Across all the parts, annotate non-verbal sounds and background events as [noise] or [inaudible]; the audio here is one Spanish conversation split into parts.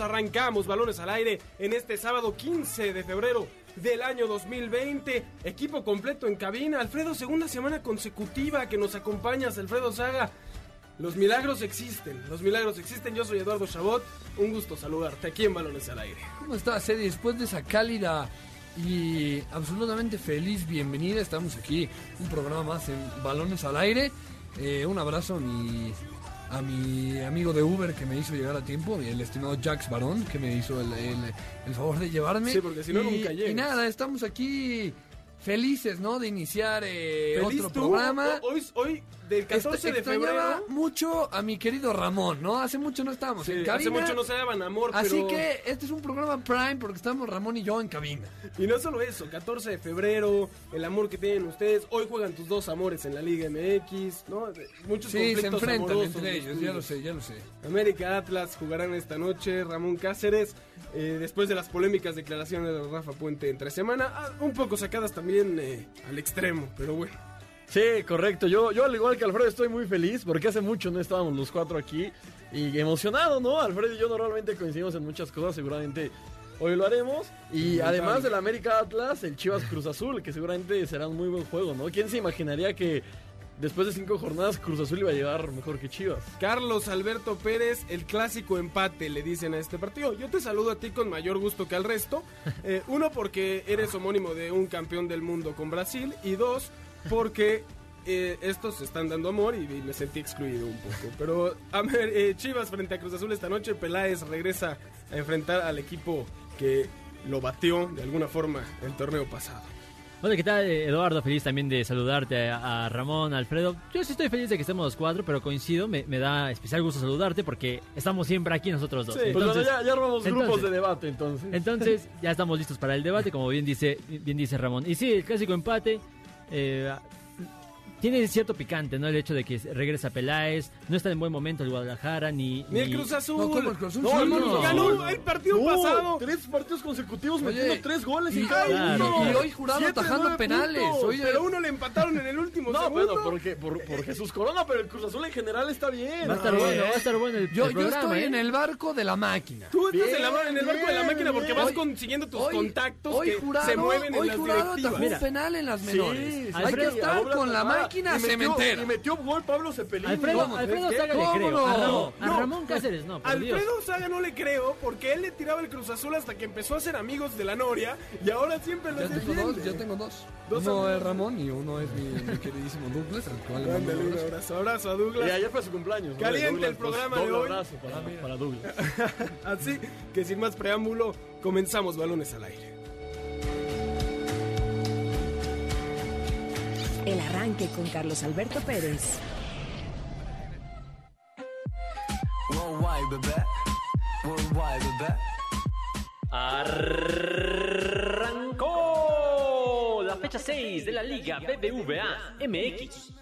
Arrancamos balones al aire en este sábado 15 de febrero del año 2020. Equipo completo en cabina. Alfredo, segunda semana consecutiva que nos acompañas, Alfredo Saga. Los milagros existen, los milagros existen. Yo soy Eduardo Chabot. Un gusto saludarte aquí en Balones al Aire. ¿Cómo estás, Eddie? Después de esa cálida y absolutamente feliz bienvenida, estamos aquí, un programa más en Balones al Aire. Eh, un abrazo mi, a mi amigo de Uber que me hizo llegar a tiempo, y el estimado Jax Barón, que me hizo el, el- el favor de llevarme. Sí, porque si no, Y- nunca llegas. Y nada, estamos aquí felices, ¿no? De iniciar eh, Feliz otro tú, programa. Hoy, hoy del 14 Este- de febrero. mucho a mi querido Ramón, ¿no? Hace mucho no estábamos Sí, en hace cabina. mucho no se daban amor, Así pero... que este es un programa Prime porque estamos Ramón y yo en cabina. Y no solo eso, 14 de febrero, el amor que tienen ustedes. Hoy juegan tus dos amores en la Liga MX, ¿no? Muchos Sí, se conflictos enfrentan amorosos entre los ellos, ya lo sé, ya lo sé. América Atlas jugarán esta noche, Ramón Cáceres, eh, después de las polémicas declaraciones de Rafa Puente entre semana, ah, un poco sacadas también eh, al extremo, pero bueno. Sí, correcto. Yo, yo al igual que Alfredo estoy muy feliz porque hace mucho no estábamos los cuatro aquí y emocionado, ¿no? Alfredo y yo normalmente coincidimos en muchas cosas, seguramente hoy lo haremos. Y además del América Atlas, el Chivas Cruz Azul, que seguramente será un muy buen juego, ¿no? ¿Quién se imaginaría que después de cinco jornadas Cruz Azul iba a llegar mejor que Chivas? Carlos Alberto Pérez, el clásico empate, le dicen a este partido. Yo te saludo a ti con mayor gusto que al resto. [laughs] Eh, uno, porque eres homónimo de un campeón del mundo con Brasil. Y dos, porque eh, estos están dando amor y, y me sentí excluido un poco. Pero a ver, eh, Chivas frente a Cruz Azul esta noche. Peláez regresa a enfrentar al equipo que lo batió de alguna forma el torneo pasado. Hola, ¿qué tal? Eh, Eduardo, feliz también de saludarte a, a Ramón, Alfredo. Yo sí estoy feliz de que estemos los cuatro, pero coincido, me, me da especial gusto saludarte porque estamos siempre aquí nosotros dos. Sí, Pues entonces, ya, ya armamos grupos de debate entonces. entonces, ya estamos listos para el debate, como bien dice, bien dice Ramón. Y sí, el clásico empate eh, tiene cierto picante, ¿no? El hecho de que regresa Peláez, no está en buen momento el Guadalajara, ni... Ni el Cruz Azul. No, ¿cómo el Cruz Azul? No, Sí, no. Ganó el partido No, pasado. tres partidos consecutivos Oye, metiendo tres goles y- en cada claro. uno. Y hoy jurado Siete, atajando nueve penales. Oye, pero uno le empataron en el último [laughs] No, segundo. bueno, porque, por, por Jesús Corona, pero el Cruz Azul en general está bien. Va a estar Oye, bueno, va a estar bueno el, yo, el yo programa, estoy ¿eh? en el barco de la máquina. Tú estás Bien, en, la- en el barco de la bien, máquina porque bien. vas consiguiendo tus Hoy- contactos hoy que jurado, se mueven en hoy las jurado directivas. atajó un penal en las menores. sí, Hay que estar con la Tajada. Máquina Y metió- cementera. Y metió gol Pablo Cepelini. Alfredo, ¿no? Alfredo Saga le ¿Cómo creo. no? A, Ramón, a No. Ramón Cáceres no, por Dios. Alfredo Saga no le creo porque él le tiraba el Cruz Azul hasta que empezó a ser amigos de la Noria y ahora siempre los Ya tengo defiende. dos, ya tengo dos. Dos uno amigos. es Ramón y uno es mi, mi queridísimo Douglas, al cual le mando Ándale, un abrazo. abrazo, a Y Douglas. ayer fue su cumpleaños. Caliente Douglas, el programa pues, de hoy. abrazo para, para Douglas. [laughs] Así que sin más preámbulo, comenzamos balones al aire. El arranque con Carlos Alberto Pérez. Arrancó la fecha 6 de la Liga BBVA MX.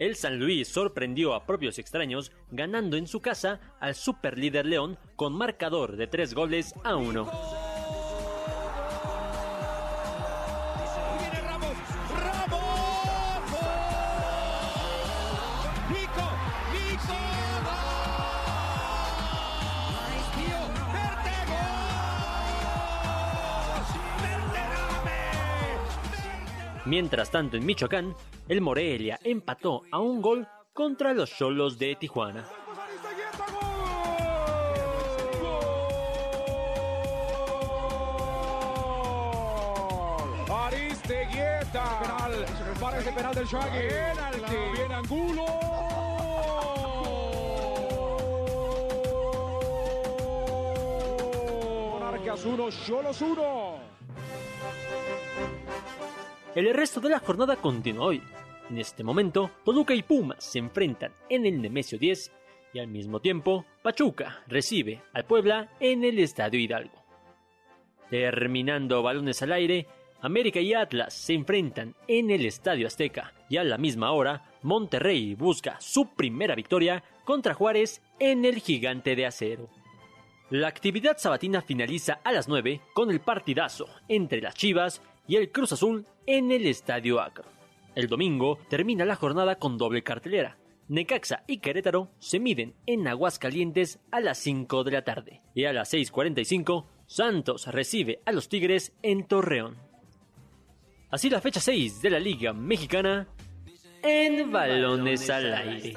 El San Luis sorprendió a propios extraños ganando en su casa al superlíder León con marcador de 3 goles a 1. Mientras tanto, en Michoacán, el Morelia empató a un gol contra los Cholos de Tijuana. Aristeguieta. Penal. Parece penal del Shaggy. Penalti. Viene Angulo. Monarcas 1, Cholos 1. El resto de la jornada continúa hoy. En este momento, Toluca y Pumas se enfrentan en el Nemesio 10 y al mismo tiempo, Pachuca recibe al Puebla en el Estadio Hidalgo. Terminando balones al aire, América y Atlas se enfrentan en el Estadio Azteca y a la misma hora, Monterrey busca su primera victoria contra Juárez en el Gigante de Acero. La actividad sabatina finaliza a las 9 con el partidazo entre las Chivas y el Cruz Azul en el Estadio Acro. El domingo termina la jornada con doble cartelera. Necaxa y Querétaro se miden en Aguascalientes a las 5 de la tarde y a las 6.45 Santos recibe a los Tigres en Torreón. Así la fecha 6 de la Liga Mexicana en balones al aire.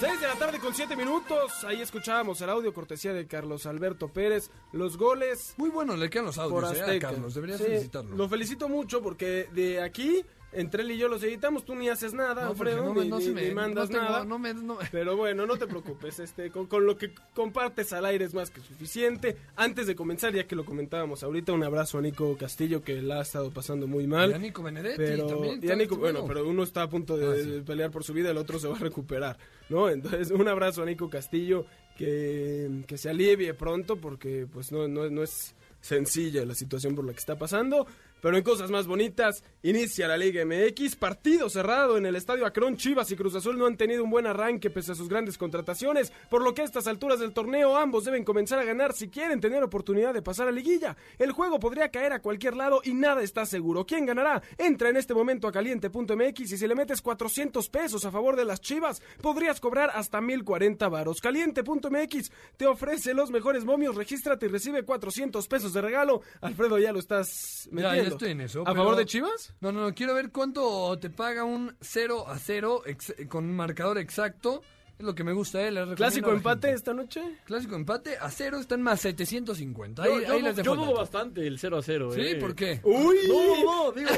6 de la tarde con 7 minutos. Ahí escuchábamos el audio cortesía de Carlos Alberto Pérez. Los goles Muy bueno, le quedan los por audios, eh, a Azteca. Carlos. Deberías Sí, felicitarlo. Lo felicito mucho porque de aquí, entre él y yo los editamos, tú ni haces nada, No, Alfredo, no ni, no ni- me- ni mandas tengo- nada. me- Pero bueno, no te preocupes, [laughs] este, con, con lo que compartes al aire es más que suficiente. Antes de comenzar, ya que lo comentábamos ahorita, un abrazo a Nico Castillo que la ha estado pasando muy mal. Y a Nico Benedetti Pero, también. y a Nico- bueno, pero uno está a punto de Ah, sí. pelear por su vida, el otro se va a recuperar, ¿no? Entonces, un abrazo a Nico Castillo, que, que se alivie pronto, porque pues no, no, no es sencilla la situación por la que está pasando. Pero en cosas más bonitas, inicia la Liga MX, partido cerrado en el Estadio Acron, Chivas y Cruz Azul no han tenido un buen arranque pese a sus grandes contrataciones, por lo que a estas alturas del torneo ambos deben comenzar a ganar si quieren tener oportunidad de pasar a liguilla. El juego podría caer a cualquier lado y nada está seguro. ¿Quién ganará? Entra en este momento a caliente.mx y si le metes 400 pesos a favor de las Chivas, podrías cobrar hasta 1040 varos. Caliente.mx te ofrece los mejores momios, regístrate y recibe 400 pesos de regalo. Alfredo, ya lo estás metiendo. Ya estoy en eso. ¿A pero- favor de Chivas? No, no, no, quiero ver cuánto te paga un 0 a 0 ex- con un marcador exacto. Es lo que me gusta, ¿eh? ¿Clásico empate gente. esta noche? Clásico empate a 0 están más 750. Ahí, Yo, yo ahí dejo yo dudo bastante el 0 a 0. ¿Sí? eh. ¿Por qué? ¡Uy! No, no, [laughs] digo.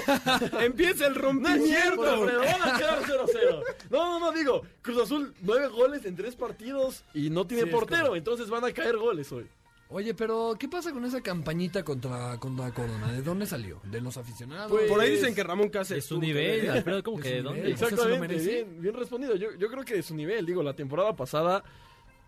Empieza el No rompimiento. Alfredo, van a quedar 0 a 0. No, no, no, digo. Cruz Azul, 9 goles en 3 partidos y no tiene Sí, portero, entonces van a caer goles hoy. Oye, pero ¿qué pasa con esa campañita contra, contra Corona? ¿De dónde salió? ¿De los aficionados? Pues, Por ahí dicen que Ramón Cáceres. Es su nivel, ¿cómo Es que de dónde? Exacto. Exactamente, bien, bien respondido. Yo, yo creo que de su nivel, digo, la temporada pasada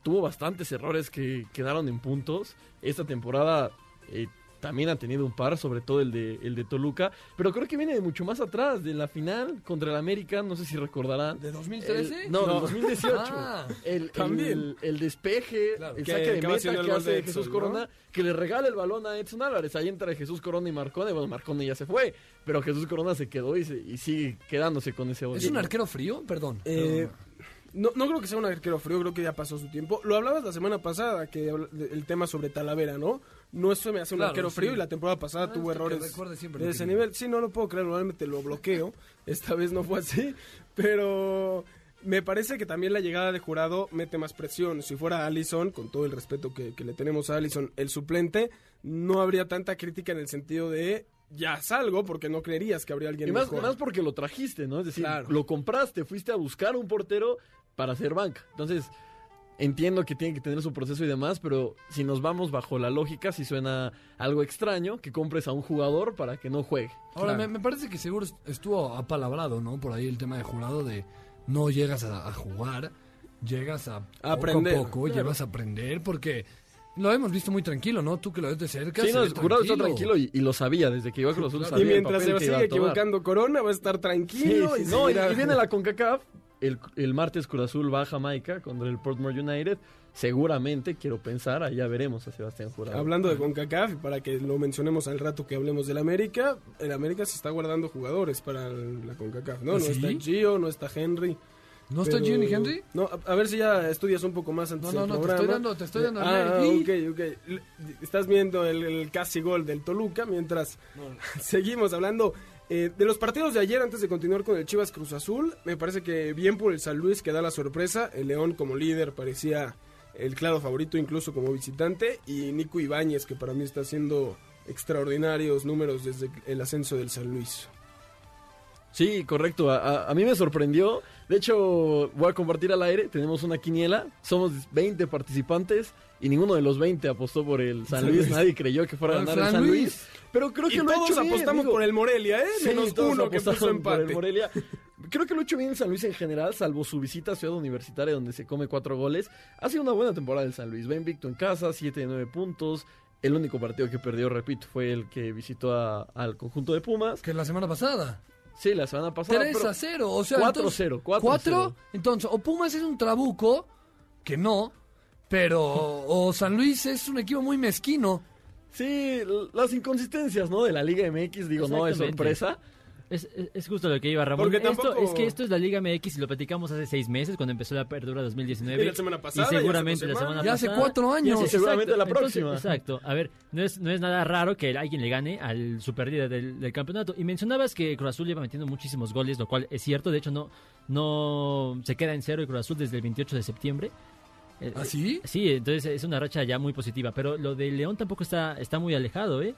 tuvo bastantes errores que quedaron en puntos. Esta temporada eh, también ha tenido un par, sobre todo el de, el de Toluca. Pero creo que viene de mucho más atrás, de la final contra el América, no sé si recordarán. ¿De 2013? El- no, No. del 2018. [laughs] Ah, el, también. El, el despeje, Claro. el Que saque de meta que de hace Edson, Jesús ¿no? Corona, que le regala el balón a Edson Álvarez. Ahí entra Jesús Corona y Marcone. Bueno, Marcone ya se fue, pero Jesús Corona se quedó y, se- y sigue quedándose con ese. ¿Es un arquero frío? Perdón. Eh, Perdón. no, no creo que sea un arquero frío, creo que ya pasó su tiempo. Lo hablabas la semana pasada, que habla- de- el tema sobre Talavera, ¿no? No es me hace un Claro, arquero sí. frío y la temporada pasada Ah, tuvo errores de ese nivel. Sí, no lo puedo creer, normalmente lo bloqueo. [laughs] Esta vez no fue así, pero me parece que también la llegada de jurado mete más presión. Si fuera Allison, con todo el respeto que, que le tenemos a Allison, el suplente, no habría tanta crítica en el sentido de ya salgo porque no creerías que habría alguien Y más, mejor. más porque lo trajiste, ¿no? Es decir, Claro. lo compraste, fuiste a buscar un portero para hacer banca. Entonces, entiendo que tiene que tener su proceso y demás, pero si nos vamos bajo la lógica, si suena algo extraño que compres a un jugador para que no juegue. Ahora, claro. me, me parece que seguro est- estuvo apalabrado, ¿no? Por ahí el tema de jurado de no llegas a, a jugar, llegas a, A aprender, poco a poco, claro. llevas a aprender, porque lo hemos visto muy tranquilo, ¿no? Tú que lo ves de cerca. Sí, no, el jurado está tranquilo y, y lo sabía, desde que iba a Cruz Azul Claro. sabía Y mientras se iba sigue equivocando Corona, va a estar tranquilo. sí, y, no, y viene la CONCACAF, el, el martes Cruz Azul va a Jamaica contra el Portmore United, seguramente, quiero pensar, allá veremos a Sebastián Jurado. Hablando de CONCACAF, y para que lo mencionemos al rato que hablemos del América, el América se está guardando jugadores para la CONCACAF, ¿no? ¿Ah, no está Gio, no está Henry. ¿No está Pero- Jimmy Henry? No, a, a ver si ya estudias un poco más antes No, no, no, te estoy dando- te estoy dando Ah, ok, ok. Estás viendo el, el casi gol del Toluca mientras [laughs] seguimos hablando eh, de los partidos de ayer antes de continuar con el Chivas Cruz Azul. Me parece que bien por el San Luis que da la sorpresa. El León como líder parecía el claro favorito incluso como visitante. Y Nico Ibáñez que para mí está haciendo extraordinarios números desde el ascenso del San Luis. Sí, correcto. A, a- a mí me sorprendió. De hecho, voy a compartir al aire. Tenemos una quiniela. Somos 20 participantes y ninguno de los 20 apostó por el San Luis. Nadie creyó que fuera a Al ganar el San Luis. Luis. Pero creo que y lo ha todos hecho apostamos por el Morelia, ¿eh? Menos uno que puso apostaron por el empate. Morelia. Creo que lo ha hecho bien el San Luis en general, salvo su visita a Ciudad Universitaria, donde se come cuatro goles. Ha sido una buena temporada el San Luis. Va invicto en casa, 7 de 9 puntos. El único partido que perdió, repito, fue el que visitó a- al conjunto de Pumas. Que la semana pasada. Sí, la semana pasada. 3 pero- a 0. O sea, 4-0, 4-0. 4. Entonces, o Pumas es un trabuco, que no. Pero, o San Luis es un equipo muy mezquino. Sí, las inconsistencias, ¿no? De la Liga MX, digo, no es sorpresa. Es, es- es justo lo que iba Ramón. Porque Esto- tampoco- es que esto es la Liga MX y lo platicamos hace seis meses cuando empezó la apertura 2019. Y la semana pasada, Y seguramente dos la semana. Ya hace pasada. cuatro años. Y seguramente la Entonces, próxima. exacto. A ver, no es, no es nada raro que alguien le gane al superlíder del, del campeonato. Y mencionabas que Cruz Azul lleva metiendo muchísimos goles, lo cual es cierto. De hecho, no, no se queda en cero el Cruz Azul desde el 28 de septiembre. Eh, ¿Ah, sí? Sí, entonces es una racha ya muy positiva. Pero lo de León tampoco está, está muy alejado, ¿eh?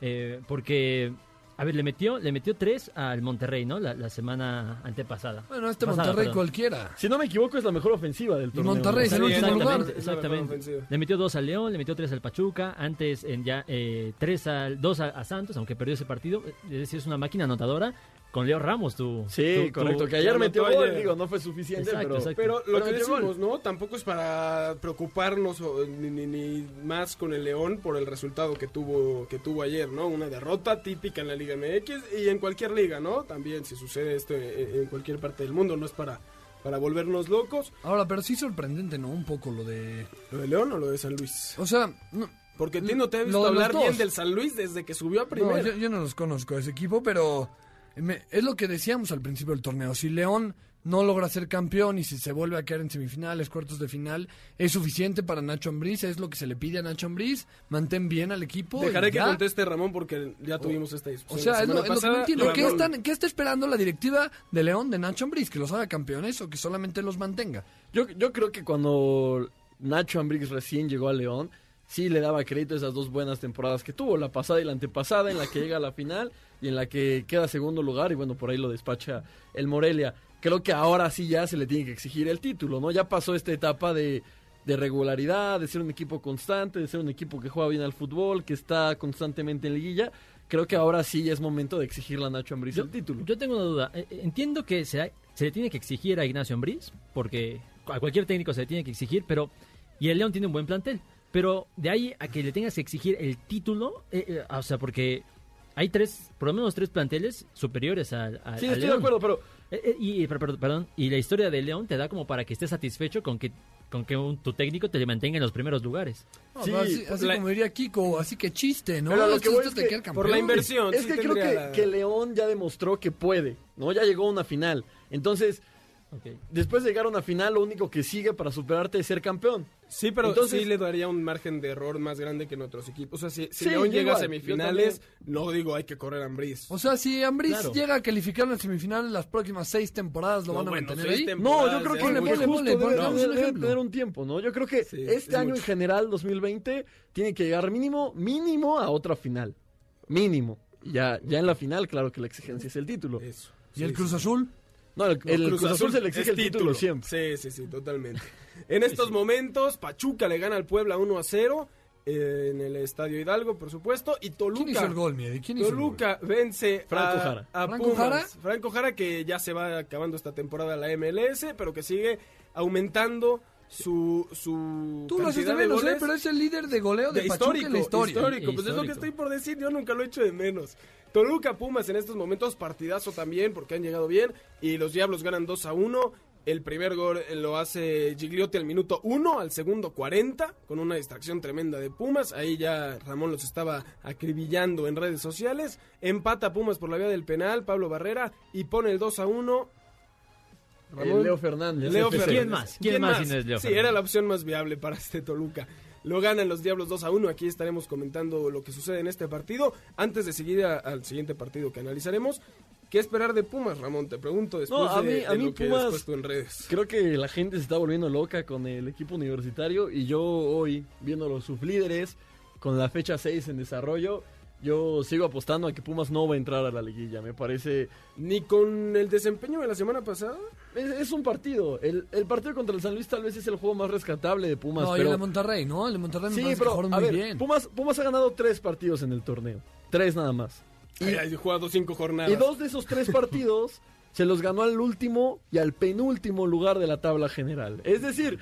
Eh, porque, a ver, le metió, le metió tres al Monterrey, ¿no? La, la semana antepasada. Bueno, este Pasada, Monterrey perdón. cualquiera. Si no me equivoco, es la mejor ofensiva del torneo. Monterrey es el último exactamente, lugar. Le metió dos al León, le metió tres al Pachuca, antes en ya eh, tres al, dos a, a Santos, aunque perdió ese partido. Es decir, es una máquina anotadora con Leo Ramos, tu. Sí, correcto. Que que ayer metió gol, ayer. digo, no fue suficiente, Exacto, pero... exacto. Pero lo Pero que decimos, ¿no? Tampoco es para preocuparnos o, ni, ni- ni más con el León por el resultado que tuvo que tuvo ayer, ¿no? Una derrota típica en la Liga MX y en cualquier liga, ¿no? También si sucede esto en, en cualquier parte del mundo, no es para para volvernos locos. Ahora, pero sí sorprendente, ¿no? Un poco lo de... ¿Lo de León o lo de San Luis? O sea, no, Porque a ti no te he visto hablar bien del San Luis desde que subió a no, primera. yo, yo no los conozco ese equipo, pero me- es lo que decíamos al principio del torneo. Si León no logra ser campeón y si se vuelve a quedar en semifinales, cuartos de final, es suficiente para Nacho Ambriz, es lo que se le pide a Nacho Ambriz, mantén bien al equipo. Dejaré que ya. conteste Ramón porque ya tuvimos esta O discusión. sea, la es lo, semana es lo que no entiendo. ¿Qué, Ramón- están, ¿Qué está esperando la directiva de León de Nacho Ambriz? ¿Que los haga campeones o que solamente los mantenga? Yo, yo creo que cuando Nacho Ambriz recién llegó a León, sí le daba crédito a esas dos buenas temporadas que tuvo, la pasada y la antepasada, en la que llega a la final y en la que queda segundo lugar y bueno, por ahí lo despacha el Morelia. Creo que ahora sí ya se le tiene que exigir el título, ¿no? Ya pasó esta etapa de, de regularidad, de ser un equipo constante, de ser un equipo que juega bien al fútbol, que está constantemente en liguilla. Creo que ahora sí ya es momento de exigirle a Nacho Ambriz el título. Yo tengo una duda. Eh, eh, Entiendo que se, se le tiene que exigir a Ignacio Ambriz, porque a cualquier técnico se le tiene que exigir, pero. Y el León tiene un buen plantel. Pero de ahí a que le tengas que exigir el título, eh, eh, o sea, porque hay tres, por lo menos tres planteles superiores al, al- Sí, estoy de acuerdo, pero Eh, eh, y, per- per- perdón, y la historia de León te da como para que estés satisfecho con que, con que un- tu técnico te le mantenga en los primeros lugares. No, Sí, pero así, la- como diría Kiko, así que chiste, ¿no? Pero a lo Esto- que voy esto es te que queda por la inversión. Es sí que creo que, la- que León ya demostró que puede, ¿no? Ya llegó a una final. Entonces, después de llegar a una final, lo único que sigue para superarte es ser campeón. Sí, pero Entonces- sí le daría un margen de error más grande que en otros equipos. O sea, si, si Sí, León llega a semifinales, no digo hay que correr a Ambriz. O sea, si Ambriz Claro. llega a calificar en semifinales las próximas seis temporadas, ¿lo No, van a bueno, mantener ahí? No, yo creo que, Ponle, que ponle, justo ponle, debe, ponle, debe tener un tiempo, ¿no? Yo creo que Sí, este es año mucho. en general, 2020, tiene que llegar mínimo, mínimo a otra final. Mínimo. Ya, ya en la final, claro que la exigencia es el título. Eso. ¿Y el Cruz sí. Azul? No, el, el Cruz, Azul se le exige el título, siempre. Sí, sí, sí, totalmente. [laughs] En estos momentos, Pachuca le gana al Puebla 1 a 0 eh, en el Estadio Hidalgo, por supuesto, y Toluca. ¿Quién hizo el gol, Miedi? ¿Quién hizo el gol? Toluca vence Franco a, Jara. a ¿Franco Pumas. Jara? Franco Jara que ya se va acabando esta temporada la MLS, pero que sigue aumentando su su Tú lo haces de menos, ¿eh? Pero es el líder de goleo de, de Pachuca histórico, en la historia. histórico, pues es lo que Histórico. estoy por decir, yo nunca lo he hecho de menos. Toluca Pumas en estos momentos partidazo también porque han llegado bien y los Diablos ganan 2 a 1. El primer gol lo hace Gigliotti al minuto 1, al segundo 40, con una distracción tremenda de Pumas. Ahí ya Ramón los estaba acribillando en redes sociales. Empata Pumas por la vía del penal, Pablo Barrera, y pone el 2 a 1 Eh, Leo Fernández. Leo FC. Fernández. ¿Quién más? ¿Quién más si no es Leo Sí, Fernández? era la opción más viable para este Toluca. Lo ganan los Diablos 2 a 1. Aquí estaremos comentando lo que sucede en este partido. Antes de seguir a- al siguiente partido que analizaremos, ¿qué esperar de Pumas, Ramón? Te pregunto después No, a de, mí- de a mí lo que Pumas- has puesto en redes. Creo que la gente se está volviendo loca con el equipo universitario y yo hoy, viendo los sublíderes, con la fecha 6 en desarrollo, yo sigo apostando a que Pumas no va a entrar a la liguilla. Me parece... Ni con el desempeño de la semana pasada. Es, es un partido. El, el partido contra el San Luis tal vez es el juego más rescatable de Pumas. No, y pero... el de Monterrey, ¿no? El de Monterrey me Sí, parece que pero jugaron a muy ver, bien. Pumas, Pumas ha ganado tres partidos en el torneo. Tres nada más. Y ha jugado cinco jornadas. Y dos de esos tres partidos [laughs] se los ganó al último y al penúltimo lugar de la tabla general. Es decir,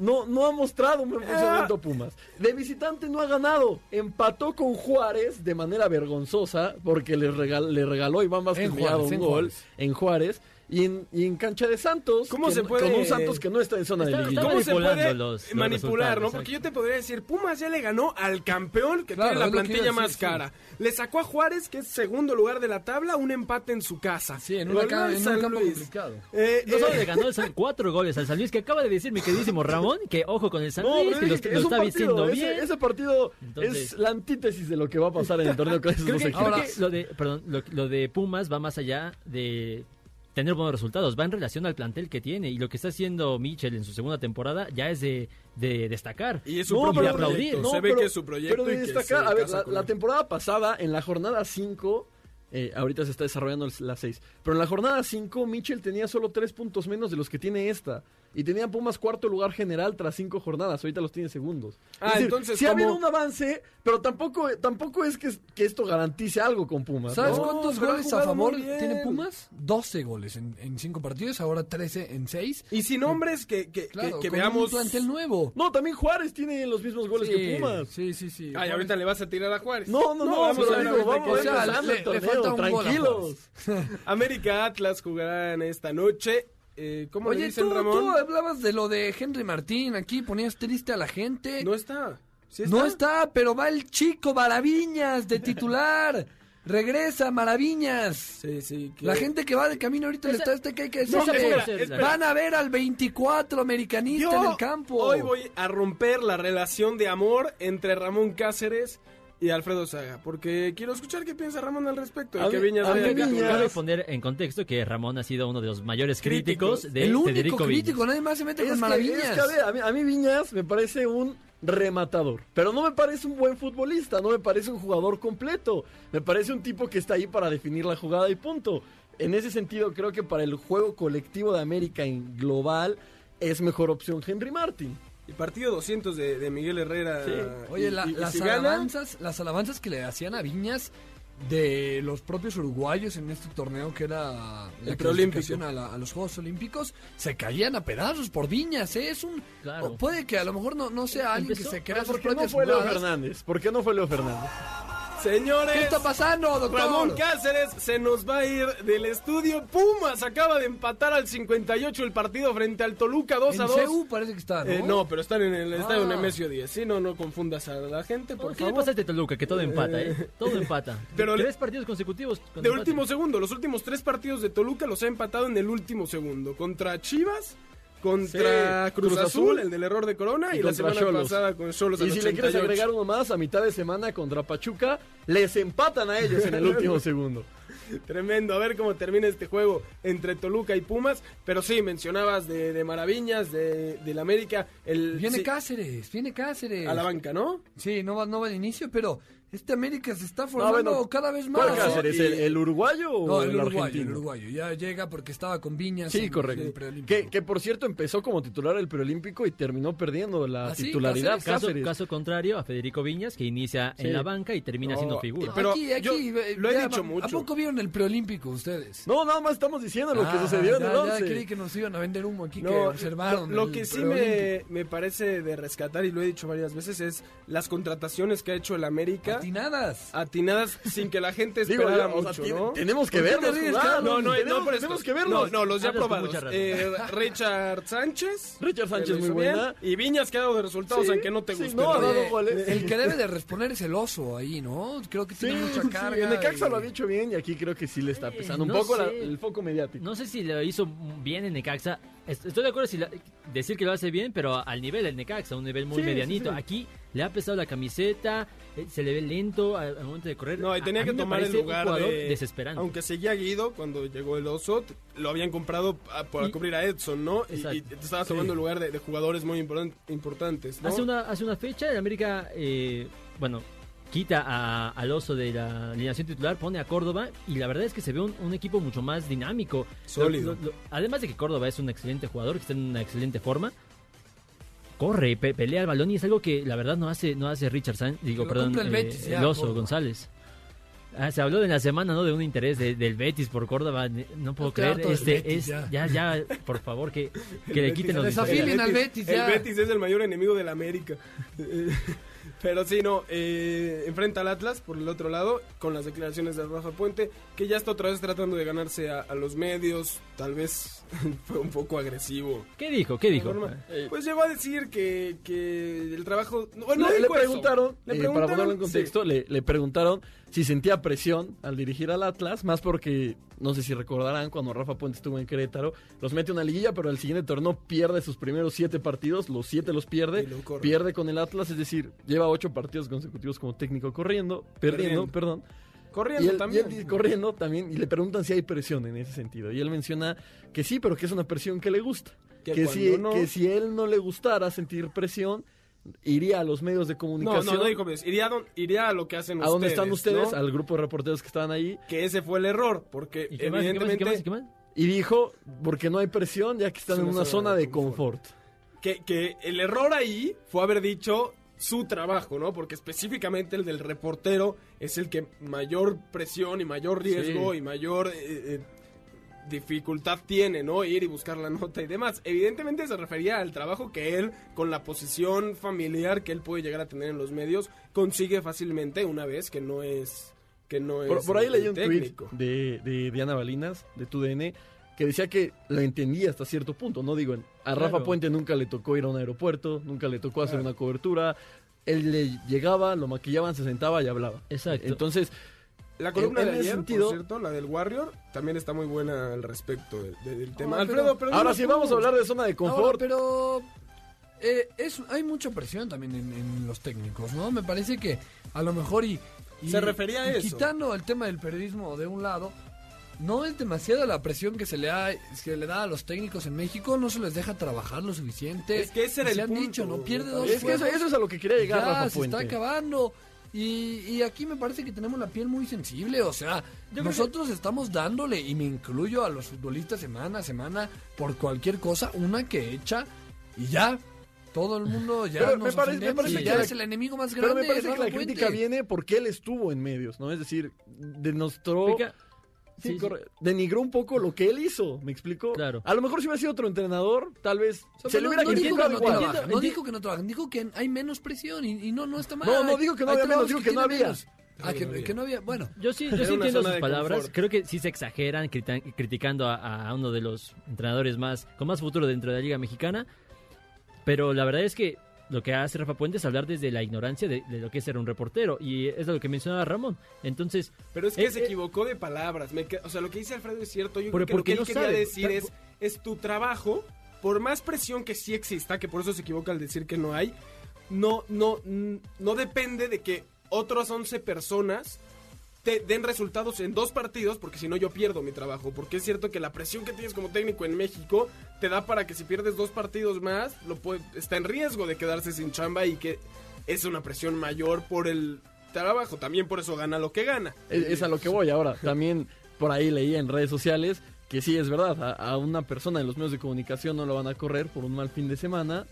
no, no ha mostrado un buen funcionamiento Pumas. De visitante no ha ganado. Empató con Juárez de manera vergonzosa porque le, regal- le regaló Iván Vázquez En Juárez, un en gol Juárez. en Juárez. Y en, y en cancha de Santos, ¿Cómo que se puede- con un Santos que no está en zona de liguilla. ¿Cómo se puede los- manipular, no? Porque yo te podría decir, Pumas ya le ganó al campeón que Claro, tiene la plantilla más decir, sí. cara. Le sacó a Juárez, que es segundo lugar de la tabla, un empate en su casa. Sí, en, una ca- en un campo Luis. complicado. Eh, No eh, solo le ganó el San- cuatro goles al San Luis, que acaba de decir mi queridísimo Ramón, que ojo con el San Luis, que lo, dije que lo es un está partido, diciendo ese, bien. ese partido Entonces- es la antítesis de lo que va a pasar en el torneo [laughs] con esos Creo dos que, equipos. lo de, perdón, lo de Pumas va más allá de tener buenos resultados, va en relación al plantel que tiene y lo que está haciendo Mitchell en su segunda temporada ya es de, de destacar Y es su No, proyecto. aplaudir. No, se ve pero- que es su proyecto. Pero de y destacar, a ver, la, temporada pasada, en la jornada 5, eh, ahorita se está desarrollando la 6, pero en la jornada 5, Mitchell tenía solo 3 puntos menos de los que tiene esta. Y tenía Pumas cuarto lugar general tras 5 jornadas, ahorita los tiene segundos. Ah, Es decir, entonces, sí ha habido un avance, pero tampoco, tampoco es que, que esto garantice algo con Pumas. ¿Sabes ¿no? cuántos goles a favor tiene Pumas? 12 goles en, en 5 partidos, ahora 13 en 6. Y sin hombres que, que, que- Claro, que con veamos. un plantel nuevo. No, también Juárez tiene los mismos goles sí, que Pumas. Sí, sí, sí. Ay, ahorita le vas a tirar a Juárez. No, no, no, vamos a digo, vamos o sea, empezando le- el le torneo, falta un gol a tranquilos. [laughs] América Atlas jugarán esta noche. Eh, ¿Cómo le dicen, tú, Ramón? tú hablabas de lo de Henry Martín aquí, ponías triste a la gente. No está. ¿Sí No está, pero va el chico Maraviñas de titular. [laughs] Regresa Maraviñas. Sí, sí. que- La gente que va de camino ahorita le está este que hay que decir No, que espera, espera. van a ver al 24 americanista Yo en el campo. Hoy voy a romper la relación de amor entre Ramón Cáceres y Alfredo Saga. Porque quiero escuchar qué piensa Ramón al respecto. de A que mí- Viñas a Viñas-. Cabe poner en contexto que Ramón ha sido uno de los mayores Críticos. críticos de el único Federico crítico, Viñas. nadie más se mete Es con que- es que, a, ver, a mí, a mí Viñas me parece un rematador, pero no me parece un buen futbolista, no me parece un jugador completo, me parece un tipo que está ahí para definir la jugada y punto. En ese sentido creo que para el juego colectivo de América en global es mejor opción Henry Martin. Y partido 200 de, de Miguel Herrera. Sí. Oye, Y- la- y- y las gana, alabanzas, las alabanzas que le hacían a Viñas de los propios uruguayos en este torneo que era la El clasificación a, la- a los Juegos Olímpicos se caían a pedazos por Viñas, ¿eh? es un Claro. puede que a lo mejor no, no sea alguien Empezó- que se crea sus ¿Por qué no propias fue Leo. Fernández? ¿Por qué no fue Leo Fernández? Señores. ¿Qué está pasando, doctor? Ramón Cáceres se nos va a ir del estudio. Pumas acaba de empatar al 58 el partido frente al Toluca 2 en a 2. CU parece que está, ¿no? Eh, no, pero están en el estadio Ah. Nemesio 10. Sí, no, no confundas a la gente, por ¿Por qué le pasa a este Toluca? Que todo empata, ¿eh? Todo [laughs] empata. Pero le- Tres partidos consecutivos. con De empate. último segundo, los últimos tres partidos de Toluca los ha empatado en el último segundo. Contra Chivas, contra Sí, Cruz, Cruz Azul, Azul, el del error de Corona, y, y la semana Xolos. pasada con Cholos Y si le quieres agregar uno más, a mitad de semana contra Pachuca, les empatan a ellos en el [laughs] último segundo. Tremendo, a ver cómo termina este juego entre Toluca y Pumas. Pero sí, mencionabas de, de Maraviñas, de, del América. El, Viene sí, Cáceres, viene Cáceres. a la banca, ¿no? Sí, no va, no va al inicio, pero este América se está No, formando bueno, cada vez más. ¿Cuál Cáceres? y- ¿El, el uruguayo o No, el, el uruguayo, argentino? el uruguayo. Ya llega porque estaba con Viñas. Sí, en- en correcto. el preolímpico. Que, que por cierto empezó como titular del preolímpico y terminó perdiendo la ¿Ah, sí? titularidad Cáceres. Caso, Cáceres. caso contrario a Federico Viñas, que inicia Sí. en la banca y termina siendo figura. y- pero aquí, aquí, yo lo he ya, dicho ¿A mucho. poco vieron el preolímpico ustedes? No, nada más estamos diciendo lo que Ah, sucedió en ya, el ya 11. creí que nos iban a vender humo aquí, que observaron. lo, que sí me, me parece de rescatar, y lo he dicho varias veces, es las contrataciones que ha hecho el América. Atinadas. atinadas sin que la gente [laughs] Digo, esperara yo, o sea, mucho, ¿no? tenemos que ¿Por qué verlos jugar? No, no, tenemos, no por eso. tenemos que No, verlos. no, los ya probados. Eh, Richard Sánchez. [laughs] Richard Sánchez muy buena. bien, Y Viñas que ha dado de resultados, Sí, aunque no te sí, guste. no, ha ¿no? dado Eh. El que debe de responder es el oso ahí, ¿no? Creo que Sí, tiene mucha sí, carga. en Necaxa y- lo ha dicho bien y aquí creo que sí le está pesando un no poco el foco mediático. No sé si lo hizo bien en Necaxa. Est- Estoy de acuerdo si la- decir que lo hace bien, pero al nivel del Necaxa, un nivel muy Sí, sí, medianito. sí. Aquí le ha pesado la camiseta, eh, se le ve lento al, al momento de correr. No, y tenía a que tomar el lugar de... desesperante. Aunque seguía Guido cuando llegó el Oso, lo habían comprado a- para Y- cubrir a Edson, ¿no? Y, Exacto. y te estabas tomando el lugar de, de jugadores muy importan- importantes, ¿no? Hace una, hace una fecha el América, eh, bueno, quita a- al oso de la alineación titular, pone a Córdoba y la verdad es que se ve un, un equipo mucho más dinámico. Sólido. Lo- lo- además de que Córdoba es un excelente jugador, que está en una excelente forma. Corre, pe- pelea el balón y es algo que la verdad no hace, no hace Richard San, digo, Lo perdón, eh, Betis, el oso. González. Ah, se habló en la semana, ¿no? De un interés de- del Betis por Córdoba. No puedo creer. Este, Betis, es, ya. ya, ya, por favor, que, que le Betis quiten los desafíen al Betis, ya. El Betis es el mayor enemigo del América. [laughs] Pero sí, no, eh, enfrenta al Atlas por el otro lado con las declaraciones de Rafa Puente, que ya está otra vez tratando de ganarse a, a los medios, tal vez [laughs] fue un poco agresivo. ¿Qué dijo? ¿Qué dijo? Norma. Eh, Pues llegó a decir que, que el trabajo... Bueno, no le, preguntaron, Le eh, preguntaron, para ponerlo en sí. contexto, le, le preguntaron si sentía presión al dirigir al Atlas, más porque, no sé si recordarán, cuando Rafa Puente estuvo en Querétaro, los mete una liguilla, pero el siguiente torneo pierde sus primeros siete partidos, los siete los pierde, lo pierde con el Atlas, es decir, lleva ocho partidos consecutivos como técnico corriendo, perdiendo, Perdiendo. perdón. Corriendo Y él, y también. él dice- corriendo también, y le preguntan si hay presión en ese sentido. Y él menciona que sí, pero que es una presión que le gusta. Que Que, si, no- que si él no le gustara sentir presión, iría a los medios de No, comunicación. no, no dijo pues, iría, a don- iría a lo que hacen ¿A ustedes. dónde están ustedes? ¿no? Al grupo de reporteros que estaban ahí. Que ese fue el error, porque ¿Y qué más? ¿Y qué más? ¿Y evidentemente... qué más? ¿Y? Y dijo, porque no hay presión, ya que están Es en una una zona de confort. confort. que, que el error ahí fue haber dicho su trabajo, ¿no? Porque específicamente el del reportero es el que mayor presión y mayor riesgo Sí. y mayor eh, eh, dificultad tiene, ¿no? Ir y buscar la nota y demás. Evidentemente se refería al trabajo que él, con la posición familiar que él puede llegar a tener en los medios, consigue fácilmente una vez que no es... Que no es por ahí leí un tweet de, de Diana Balinas, de TUDN, que decía que lo entendía hasta cierto punto, ¿no? Digo, a Rafa Claro. Puente nunca le tocó ir a un aeropuerto, nunca le tocó hacer Claro. una cobertura. Él le llegaba, lo maquillaban, se sentaba y hablaba. Exacto. Entonces, La columna En- de en ayer, sentido- por cierto, la del Warrior, también está muy buena al respecto de- de- del tema. Alfredo, pero- pero ahora sí vamos a hablar de zona de Ahora, confort. pero eh, es, hay mucha presión también en, en los técnicos, ¿no? Me parece que a lo mejor y... y- Se refería a y eso. Quitando el tema del periodismo de un lado, no es demasiada la presión que se le, ha, le da a los técnicos en México, no se les deja trabajar lo suficiente. Es que ese era Y el se han punto, dicho, no me pierde dos parece. es que eso, juegos, eso es a lo que quería llegar ya, Rafa se está acabando. Y, y aquí me parece que tenemos la piel muy sensible, o sea, nosotros estamos dándole, y me incluyo a los futbolistas semana a semana, por cualquier cosa, una que echa, y ya, todo el mundo ya Pero me nos parece- me parece y que ya la- es el enemigo más Pero grande. me parece que la Puente. crítica viene porque él estuvo en medios, ¿no? Es decir, demostró... Pica- Sí, Sí, denigró un poco lo que él hizo, ¿me explico? Claro. A lo mejor si hubiera sido otro entrenador, tal vez O sea, se le hubiera no dijo que criticado no igual. no dijo que no trabajan, dijo que hay menos presión y, y no, no está mal. No, no digo que no Hay había menos, digo que no había. menos. Ah, que, que no había, bueno. Yo sí, yo sí entiendo sus palabras. confort. Creo que sí se exageran criticando a, a uno de los entrenadores más con más futuro dentro de la Liga Mexicana. Pero la verdad es que lo que hace Rafa Puente es hablar desde la ignorancia de, de lo que es ser un reportero. Y es lo que mencionaba Ramón. Entonces, Pero es que Eh, se eh. equivocó de palabras. Me o sea, lo que dice Alfredo es cierto. Yo Pero creo que lo que él no quería sabe. decir Pero- es, es tu trabajo, por más presión que sí exista, que por eso se equivoca al decir que no hay, no, no, no depende de que otras 11 personas te den resultados en dos partidos, porque si no yo pierdo mi trabajo. Porque es cierto que la presión que tienes como técnico en México te da para que si pierdes dos partidos más, lo puede, está en riesgo de quedarse sin chamba y que es una presión mayor por el trabajo. También por eso gana lo que gana. Es, a lo que voy ahora. También por ahí leí en redes sociales que sí es verdad, a una persona en los medios de comunicación no lo van a correr por un mal fin de semana,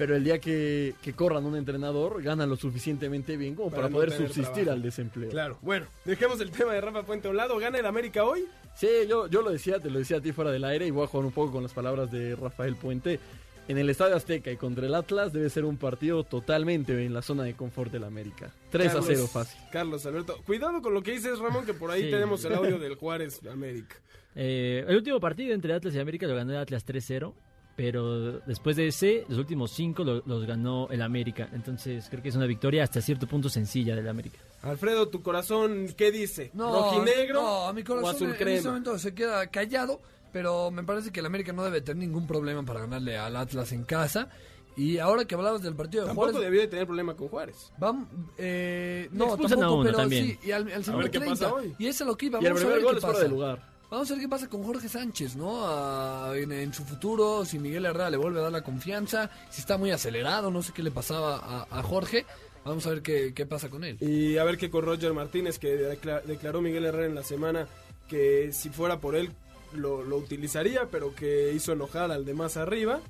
pero el día que, que corran un entrenador gana lo suficientemente bien como Para para, no poder subsistir trabajo. al desempleo. Claro, bueno, dejemos el tema de Rafa Puente a un lado. ¿Gana el América hoy? Sí, yo, yo lo decía, te lo decía a ti fuera del aire y voy a jugar un poco con las palabras de Rafael Puente. en el Estadio Azteca y contra el Atlas debe ser un partido totalmente en la zona de confort del América. 3 a Carlos- 0 fácil. Carlos Alberto, cuidado con lo que dices, Ramón, que por ahí Sí. tenemos el audio del Juárez América. Eh, el último partido entre Atlas y América lo ganó el Atlas 3-0, pero después de ese, los últimos cinco lo- los ganó el América. Entonces creo que es una victoria hasta cierto punto sencilla del América. Alfredo, tu corazón, ¿qué dice? No, ¿Rojinegro no, a mi o corazón azul en- en este crema? momento se queda callado, pero me parece que el América no debe tener ningún problema para ganarle al Atlas en casa. Y ahora que hablabas del partido de Tampoco Juárez, debió de tener problema con Juárez. Vamos, eh, no, expulsan a tampoco, uno pero también. sí, y al, al segundo ver qué 30, pasa hoy. Y eso es lo que iba, Y el vamos a primer ver gol qué es fuera pasa. de lugar. Vamos a ver qué pasa con Jorge Sánchez, ¿no? A- en, en su futuro, si Miguel Herrera le vuelve a dar la confianza, si está muy acelerado, no sé qué le pasaba a, a Jorge. Vamos a ver qué, qué pasa con él. Y a ver qué con Roger Martínez, que decla- declaró Miguel Herrera en la semana que si fuera por él lo, lo utilizaría, pero que hizo enojar al de más arriba.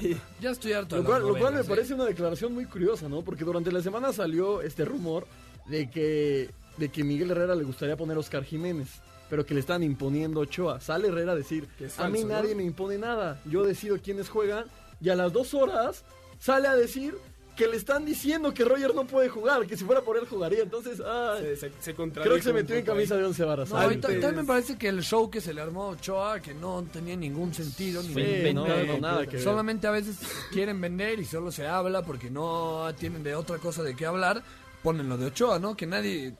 Y Ya estoy harto de Lo cual, lo cual me ¿eh? parece una declaración muy curiosa, ¿no? Porque durante la semana salió este rumor de que, de que Miguel Herrera le gustaría poner a Oscar Jiménez, pero que le están imponiendo Ochoa. Sale Herrera a decir, a mí nadie me impone nada, yo decido quiénes juegan, y a las dos horas sale a decir que le están diciendo que Roger no puede jugar, que si fuera por él jugaría. Entonces, ay, se, se, creo que se metió en camisa de once varas. No, también me parece que el show que se le armó a Ochoa, que no tenía ningún sentido. ni Sí, ningún- no, no, nada que ver. Solamente a veces quieren vender y solo se habla porque no tienen de otra cosa de qué hablar. Ponen lo de Ochoa, ¿no? Que nadie,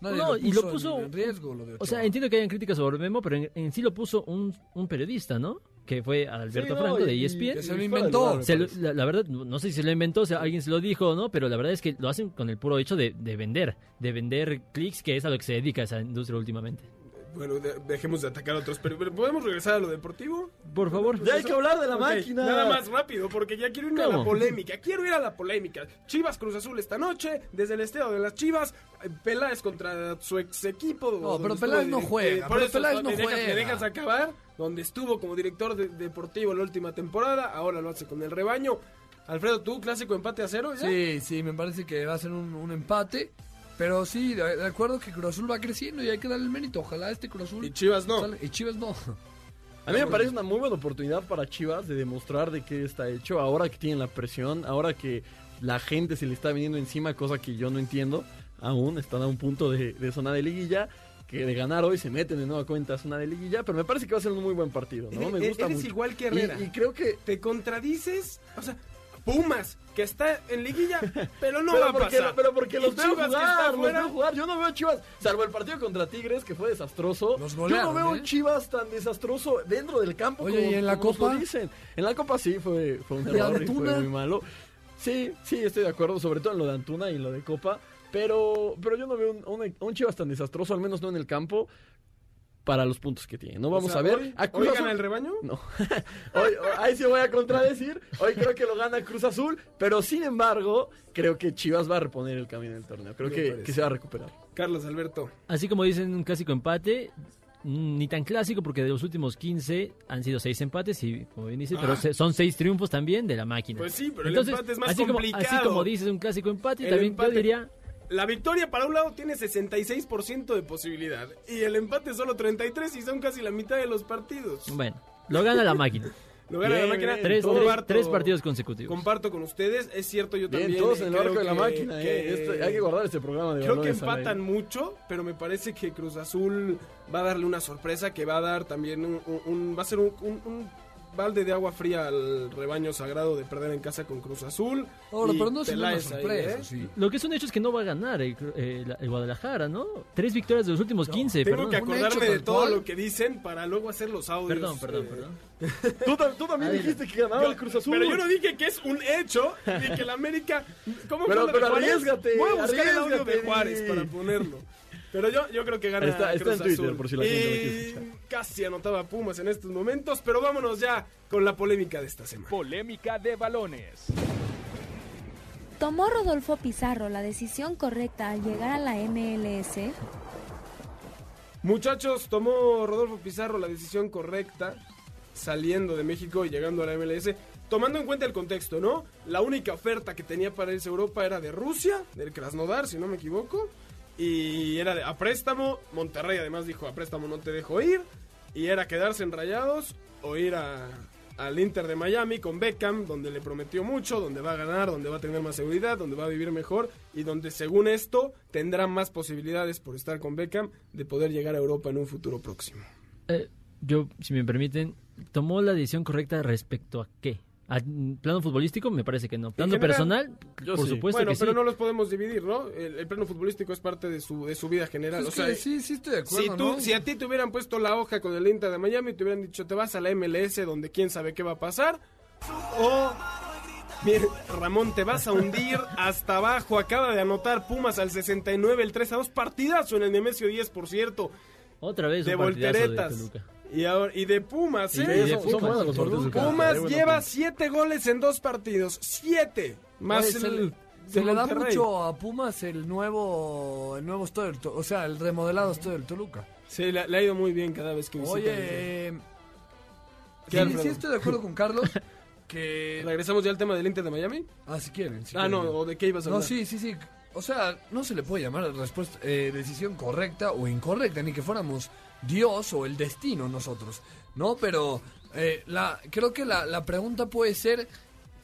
nadie No, lo y lo puso, puso- en, en riesgo. Lo de Ochoa. O sea, entiendo que hayan críticas sobre Memo, pero en, en sí lo puso un, un periodista, ¿no? Que fue Alberto Sí, no, Franco de ESPN. que se lo inventó. Se lo- la, la verdad, no sé si se lo inventó, o sea, alguien se lo dijo o no, pero la verdad es que lo hacen con el puro hecho de, de vender, de vender clics, que es a lo que se dedica esa industria últimamente. Bueno, de- dejemos de atacar a otros, pero, ¿podemos regresar a lo deportivo? Por favor. Ya hay que hablar de la Ok, máquina. Nada más rápido, porque ya quiero irme a la polémica. Quiero ir a la polémica. Chivas Cruz Azul esta noche, desde el estadio de las Chivas. eh, Peláez contra su ex equipo. No, donde pero estuvo Peláez no juega, por pero eso Peláez no me dejas, juega. me dejas acabar. Donde estuvo como director de- deportivo la última temporada. Ahora lo hace con el rebaño. Alfredo, ¿tú clásico empate a cero? ¿ya? Sí, sí, me parece que va a ser un, un empate. Pero sí, de, de acuerdo que Cruz Azul va creciendo y hay que darle el mérito. Ojalá este Cruz Azul. Y Chivas no. sale- y Chivas no. A mí me parece una muy buena oportunidad para Chivas de demostrar de qué está hecho, ahora que tienen la presión, ahora que la gente se le está viniendo encima, cosa que yo no entiendo aún, están a un punto de, de zona de liguilla, que de ganar hoy se meten de nueva cuenta a zona de liguilla, pero me parece que va a ser un muy buen partido, ¿no? Me gusta eres mucho. igual que Y- Herrera. Y, creo que... Te contradices. O sea, Pumas, que está en liguilla, [laughs] pero no pero va a porque, pasar. pero porque los veo jugar, los veo jugar. Yo no veo a Chivas, salvo el partido contra Tigres, que fue desastroso. Los yo no veo ¿eh? Chivas tan desastroso dentro del campo Oye, como, ¿y en la como nos lo Copa? dicen. En la Copa sí fue, fue un ¿Y error y fue Antuna? muy malo. Sí, sí, estoy de acuerdo, sobre todo en lo de Antuna y en lo de Copa. Pero, pero yo no veo un, un- un Chivas tan desastroso, al menos no en el campo, para los puntos que tiene. No vamos O sea, a ver. ¿Hoy, a Cruz hoy Azul- gana el rebaño? [laughs] no. Hoy, ahí sí voy a contradecir. Hoy creo que lo gana Cruz Azul. Pero sin embargo, creo que Chivas va a reponer el camino del torneo. Creo que, se va a recuperar. Carlos Alberto. Así como dicen un clásico empate, mm, ni tan clásico porque de los últimos 15 han sido 6 empates y como bien dice, pero Ah. se- son 6 triunfos también de la máquina. Pues sí, pero el Entonces, empate es más así como, complicado. así como dices un clásico empate, El también empate- yo diría La victoria para un lado tiene 66% de posibilidad y el empate solo 33 y son casi la mitad de los partidos. Bueno, lo gana la máquina. [laughs] Lo gana Bien, la máquina. bien. tres, tres- Comparto- tres partidos consecutivos. Comparto con ustedes, es cierto, yo Bien, también. todos en el barco de la máquina. que- eh. Este- hay que guardar este programa de Creo que empatan mucho, pero me parece que Cruz Azul va a darle una sorpresa que va a dar también un, un- un- va a ser un, un- un balde de agua fría al rebaño sagrado de perder en casa con Cruz Azul. Ahora, Y pero no sería una Peláez ahí, sorpresa, ¿eh? sí. Lo que es un hecho es que no va a ganar el, eh, la- el Guadalajara, ¿no? Tres victorias de los últimos 15, Tengo perdón. que acordarme de todo cual. lo que dicen para luego hacer los audios. Perdón, perdón, eh, perdón. [laughs] Tú, tú también Adelante. dijiste que ganaba Yo- el Cruz Azul. Pero yo no dije que es un hecho de que la América. ¿Cómo Pero- de pero Juárez? arriésgate, Voy a buscar el audio de Juárez para ponerlo. Pero yo, yo creo que gana Está- está Cruz en Twitter, Azul. por si la gente lo quiere Y escuchar. casi anotaba Pumas en estos momentos, pero vámonos ya con la polémica de esta semana. Polémica de balones. ¿Tomó Rodolfo Pizarro la decisión correcta al llegar a la MLS? Muchachos, tomó Rodolfo Pizarro la decisión correcta saliendo de México y llegando a la MLS, tomando en cuenta el contexto, ¿no? La única oferta que tenía para irse a Europa era de Rusia, del Krasnodar, si no me equivoco, y era de, a préstamo. Monterrey además dijo, a préstamo no te dejo ir, y era quedarse en Rayados o ir a, al Inter de Miami con Beckham, donde le prometió mucho, donde va a ganar, donde va a tener más seguridad, donde va a vivir mejor y donde según esto tendrá más posibilidades por estar con Beckham de poder llegar a Europa en un futuro próximo. Eh, yo, si me permiten, ¿tomó la decisión correcta respecto a qué? ¿A plano futbolístico? Me parece que no. ¿Plano general, personal? yo Por sí. supuesto bueno, que pero sí. no los podemos dividir, ¿no? El, el plano futbolístico es parte de su, de su vida general. Es o sea, sí, sí estoy de acuerdo, si, tú, ¿no? si a ti te hubieran puesto la hoja con el Inter de Miami, te hubieran dicho, te vas a la MLS donde quién sabe qué va a pasar. O, bien, Ramón, te vas a hundir hasta abajo. Acaba de anotar Pumas al 69, el 3 a 2. Partidazo en el Nemesio 10, por cierto. Otra vez De un partidazo de volteretas. Toluca. Y, ahora, y de Pumas, Y ¿eh? de son- son Pumas, los lleva. 7 goles en dos partidos. 7. Más Oye, se el. le, se le da mucho a Pumas el nuevo el nuevo estadio, del To- o sea, el remodelado estadio del Toluca. Sí, le, le ha ido muy bien cada vez que visita. Oye, el- eh, ¿Qué, sí, sí estoy de acuerdo con Carlos [laughs] que ¿Regresamos ya al tema del Inter de Miami? ah si quieren. si ah, no. ¿o de qué ibas a No, hablar? sí, sí, sí. O sea, no se le puede llamar respuesta, eh, decisión correcta o incorrecta, ni que fuéramos Dios o el destino nosotros, ¿no? Pero eh, la, creo que la, la pregunta puede ser,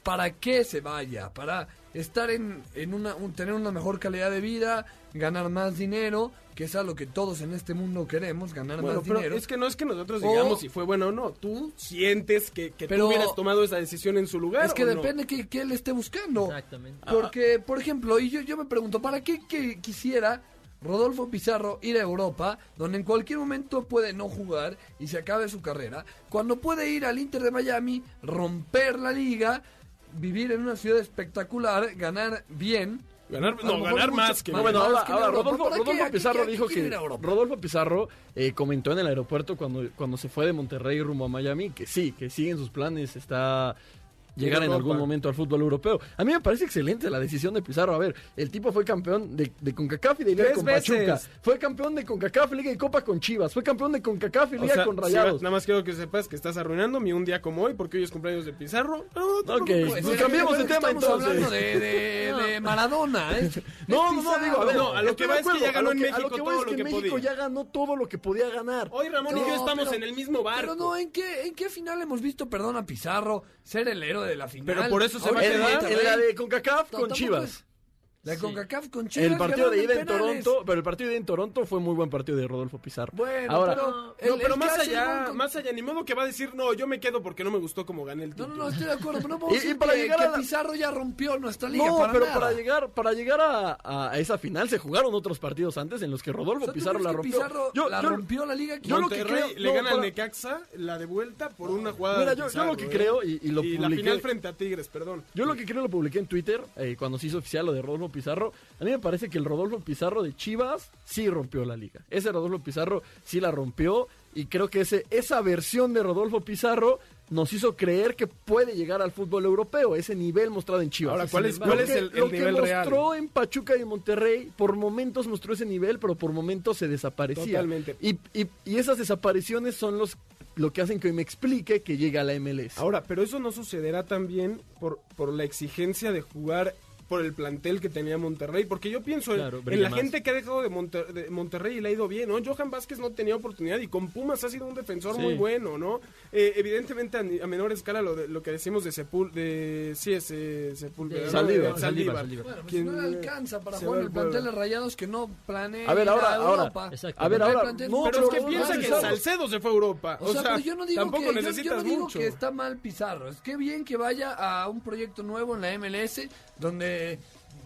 ¿para qué se vaya? ¿Para estar en, en una, un- tener una mejor calidad de vida, ganar más dinero, que es algo que todos en este mundo queremos, ganar Bueno, más pero dinero? es que no es que nosotros O- digamos si fue bueno o no. Tú sientes que, que Pero- tú hubieras tomado esa decisión en su lugar. Es que o no? depende que, que él esté buscando. Exactamente. Porque, por ejemplo, y yo, yo me pregunto, ¿para qué que quisiera Rodolfo Pizarro ir a Europa, donde en cualquier momento puede no jugar y se acabe su carrera, cuando puede ir al Inter de Miami, romper la liga, vivir en una ciudad espectacular, ganar bien? Ganar, no, ganar mucho- más que No, bueno, ahora, ahora. Rodolfo. Rodolfo ¿A qué- Pizarro dijo que? Rodolfo Pizarro eh, comentó en el aeropuerto cuando, cuando se fue de Monterrey rumbo a Miami que sí, que siguen sus planes, está llegar en algún momento al fútbol europeo. A mí me parece excelente la decisión de Pizarro. A ver, el tipo fue campeón de, de CONCACAF y de Liga con. Pachuca. Fue campeón de CONCACAF, Liga y Copa con Chivas. Fue campeón de CONCACAF y O Liga sea, con Rayados. nada más quiero que sepas que estás arruinando mi un día como hoy porque hoy es cumpleaños de Pizarro. No, no te Ok, preocupes. pues cambiemos de tema Estamos entonces. hablando de, de- de [laughs] Maradona. ¿eh? [laughs] No, no, no, digo, a ver, No, a lo que va es que ya ganó en México lo que todo lo que México ya ganó todo lo que podía ganar. Hoy Ramón y No, yo estamos en el mismo barco. Pero no, ¿en qué, ¿en qué final hemos visto, perdón, a Pizarro ser el héroe de la final? Pero por eso se Ahora va a quedar- en la de CONCACAF con Chivas. La de CONCACAF con Chivas. El partido de ida en. Toronto, pero el partido de ida en Toronto fue muy buen partido de Rodolfo Pizarro. Bueno, Ahora, pero... No, el- pero el más allá, con- más allá, ni modo que va a decir, no, yo me quedo porque no me gustó como gané el No, título. no, no, estoy de acuerdo, pero no [laughs] Y- puedo y decir para que, llegar que a la- Pizarro ya rompió nuestra liga No, para pero nada. para llegar, para llegar a, a esa final se jugaron otros partidos antes en los que Rodolfo O sea, ¿tú Pizarro la rompió. Pizarro Yo- la yo- rompió la liga. yo lo que creo- le no, gana al para- Necaxa la de vuelta por una jugada Mira, yo- lo que ¿eh? creo, y- y lo la publiqué- final frente a Tigres, perdón. Yo lo que creo lo publiqué en Twitter eh, cuando se hizo oficial lo de Rodolfo Pizarro. A mí me parece que el Rodolfo Pizarro de Chivas sí rompió la liga. Ese Rodolfo Pizarro sí la rompió y creo que ese, esa versión de Rodolfo Pizarro nos hizo creer que puede llegar al fútbol europeo, ese nivel mostrado en Chivas. Ahora, ¿cuál es- cuál es que- el- el lo que nivel real? mostró en Pachuca y en Monterrey, por momentos mostró ese nivel, pero por momentos se desaparecía. Totalmente. Y, y- y esas desapariciones son los lo que hacen que me explique que llega a la MLS. Ahora, pero eso no sucederá también por, por la exigencia de jugar por el plantel que tenía Monterrey, porque yo pienso en- Claro, en, brilla la más. gente que ha dejado de, Monter- de Monterrey y le ha ido bien, ¿no? Johan Vázquez no tenía oportunidad y con Pumas ha sido un defensor Sí. muy bueno, ¿no? Eh, evidentemente a, ni- a menor escala lo, de, lo que decimos de Sepul, de sí es eh, Sepúlveda, De- ¿no? Saldívar. Saldívar, Saldívar. Bueno, pues no le alcanza para jugar el plantel de Rayados que no planea A ver, ahora- ahora- Europa. Exacto. A ver, ahora, no, Pero es que no, piensa no, que Salcedo se fue a Europa. O, sea, pero yo no digo tampoco que, yo- no digo mucho. que está mal Pizarro. Es que bien que vaya a un proyecto nuevo en la MLS donde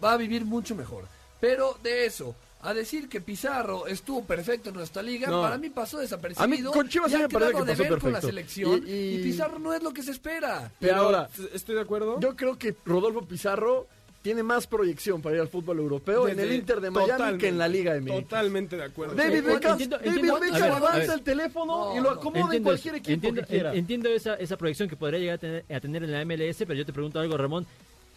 va a vivir mucho mejor. Pero de eso, a decir que Pizarro estuvo perfecto en nuestra liga, No. para mí pasó desapercibido. A mí con Chivas y sí ha me parece de pasó ver con la selección Y- y, y- Pizarro no es lo que se espera. Pero ahora, estoy de acuerdo. Yo creo que Rodolfo Pizarro tiene más proyección para ir al fútbol europeo en el Desde- Inter de Miami totalmente, que en la Liga MX. Totalmente de acuerdo. David Beckham, avanza el teléfono No, y lo acomoda en cualquier equipo entiendo, que quiera. en- entiendo esa, esa proyección que podría llegar a tener, a tener en la MLS, pero yo te pregunto algo, Ramón.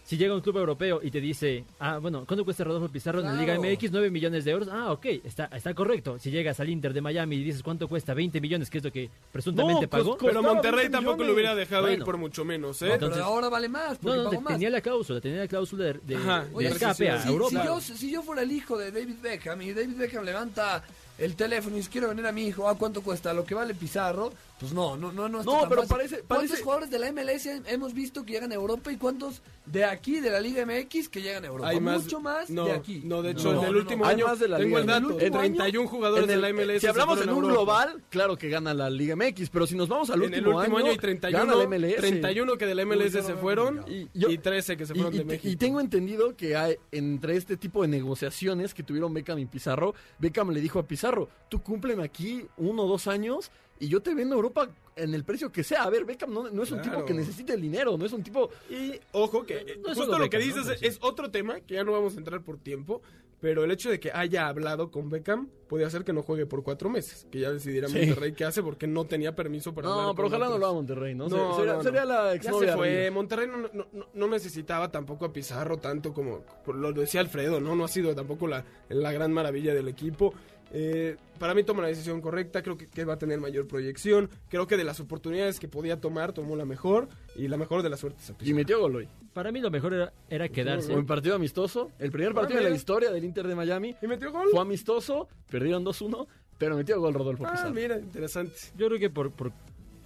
Si llega un club europeo y te dice, ah, bueno, ¿cuánto cuesta Rodolfo Pizarro en la Liga. MX? 9 millones de euros. Ah, ok, está, está correcto. Si llegas al Inter de Miami y dices, ¿cuánto cuesta? 20 millones, que es lo que presuntamente No, pagó. Pero Monterrey 20 tampoco lo hubiera dejado ir por mucho menos, ¿eh? Entonces- pero ahora vale más porque No, no, pagó te- más. tenía la cláusula, tenía la cláusula de, de- Ajá. de Oye, escape a sí, si, Europa. si yo, si yo fuera el hijo de David Beckham y David Beckham levanta el teléfono y dices, quiero venir a mi hijo, ¿a cuánto cuesta? ¿Lo que vale Pizarro? Pues no, no, no, no. está No, tan pero fácil. parece- ¿Cuántos jugadores de la MLS hemos visto que llegan a Europa y cuántos de aquí, de la Liga MX, que llegan a Europa? Hay más, Mucho más no, de aquí. No, de hecho, No, en el no, último no. Hay año más de la tengo Liga. el dato, En el último 31 año, jugadores en el- de la MLS. Si hablamos en un global, claro que gana la Liga MX, pero si nos vamos al En el último, último año hay gana 31, la MLS. 31 que de la MLS Uy, se fueron Y yo- y 13 que se Y, fueron y de México. y tengo entendido que hay, entre este tipo de negociaciones que tuvieron Beckham y Pizarro, Beckham le dijo a Pizarro, tú cúmpleme aquí uno o dos años y yo te vendo Europa en el precio que sea. A ver, Beckham no, no es un tipo Claro. que necesite el dinero, no es un tipo... Y ojo que No justo lo que Beckham, ¿no? dices Pero es, otro tema que ya no vamos a entrar por tiempo, pero el hecho de que haya hablado con Beckham puede hacer que no juegue por cuatro meses, que ya decidirá Sí. Monterrey qué hace porque no tenía permiso para hablar No, pero con ojalá no otros. lo haga Monterrey, ¿no? No, sería, no, sería no. la Ya se fue. Monterrey no, no- no- no necesitaba tampoco a Pizarro tanto como lo decía Alfredo, ¿no? No ha sido tampoco la, la gran maravilla del equipo. Eh, para mí toma la decisión correcta, creo que, que va a tener mayor proyección. Creo que de las oportunidades que podía tomar, tomó la mejor. Y la mejor de las suertes a Y metió gol hoy. Para mí lo mejor era, era quedarse. Un partido amistoso, el primer partido de la historia del Inter de Miami. ¿Y metió gol? Fue amistoso, perdieron 2-1, pero metió gol Rodolfo Ah, Pizarro. mira, interesante. Yo creo que por, por,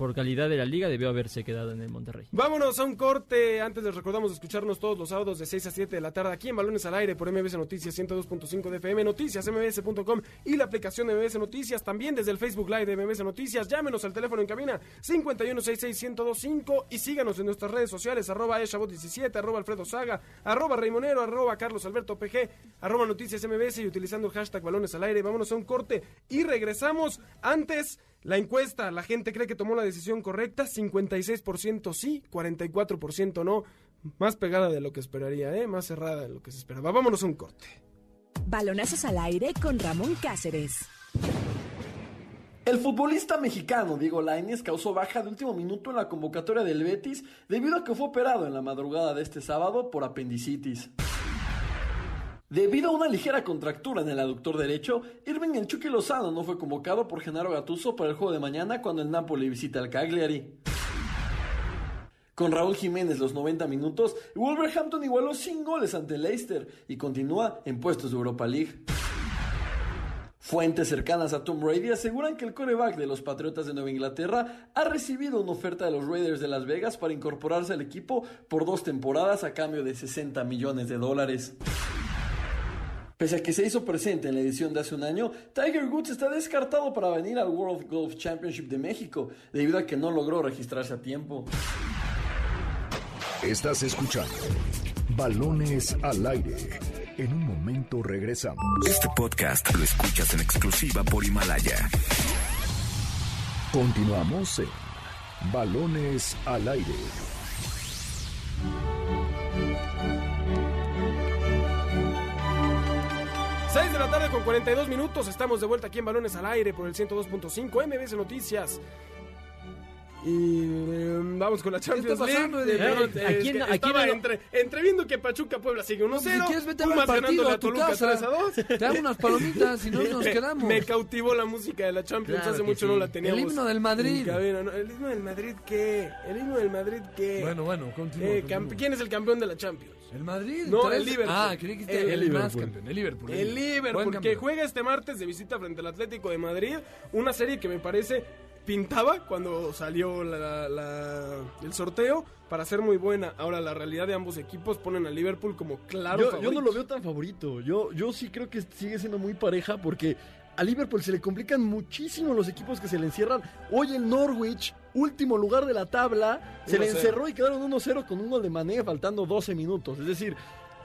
por calidad de la liga debió haberse quedado en el Monterrey. Vámonos a un corte. Antes les recordamos escucharnos todos los sábados de 6 a 7 de la tarde aquí en Balones al Aire por MBS Noticias 102.5 de FM, Noticias, mbs.com y la aplicación de MBS Noticias. También desde el Facebook Live de MBS Noticias. Llámenos al teléfono en cabina 51661025 y síganos en nuestras redes sociales arroba eshabot17, arroba alfredo saga, arroba raimonero, arroba carlos alberto pg, arroba noticias mbs y utilizando el hashtag Balones al Aire. Vámonos a un corte y regresamos. Antes, la encuesta, la gente cree que tomó la decisión correcta, 56% sí, 44% no. Más pegada de lo que esperaría, ¿eh? Más cerrada de lo que se esperaba. Vámonos a un corte. Balonazos al aire con Ramón Cáceres. El futbolista mexicano Diego Lainez causó baja de último minuto en la convocatoria del Betis debido a que fue operado en la madrugada de este sábado por apendicitis. Debido a una ligera contractura en el aductor derecho, Irving El Chucky Lozano no fue convocado por Genaro Gattuso para el juego de mañana cuando el Napoli visita al Cagliari. Con Raúl Jiménez los 90 minutos, Wolverhampton igualó sin goles ante Leicester y continúa en puestos de Europa League. Fuentes cercanas a Tom Brady aseguran que el coreback de los Patriotas de Nueva Inglaterra ha recibido una oferta de los Raiders de Las Vegas para incorporarse al equipo por dos temporadas a cambio de 60 millones de dólares. Pese a que se hizo presente en la edición de hace un año, Tiger Woods está descartado para venir al World Golf Championship de México, debido a que no logró registrarse a tiempo. Estás escuchando Balones al aire. En un momento regresamos. Este podcast lo escuchas en exclusiva por Himalaya. Continuamos en Balones al aire. Seis de la tarde con 42 minutos. Estamos de vuelta aquí en Balones al Aire por el 102.5 MBS Noticias. Y eh, vamos con la Champions pasando, League. Eddie? Eh, Eh, ¿a es quién- que a quién estaba no- entre, entre viendo que Pachuca Puebla sigue 1-0. Si quieres, vete a ver el partido a tu Toluca casa. 3 a 2. Te hago unas palomitas y no nos [laughs] quedamos. Me cautivó la música de la Champions. Claro Hace mucho sí. no la teníamos. El himno del Madrid. cabina, ¿no? ¿El himno del Madrid qué? ¿El himno del Madrid qué? Bueno, bueno, continúa. Eh, ¿Quién es el campeón de la Champions? ¿El Madrid? No, el Liverpool. Ah, creí que El el, el más Liverpool. campeón. El Liverpool. El Liverpool, que juega este martes de visita frente al Atlético de Madrid. Una serie que me parece pintaba cuando salió la- la- el sorteo para ser muy buena. Ahora, la realidad de ambos equipos ponen al Liverpool como claro Yo, yo favorito. no lo veo tan favorito. Yo, yo sí creo que sigue siendo muy pareja porque a Liverpool se le complican muchísimo los equipos que se le encierran. Hoy el Norwich, último lugar de la tabla, se le 1-0. encerró y quedaron 1-0 con un gol de Mané faltando 12 minutos. Es decir,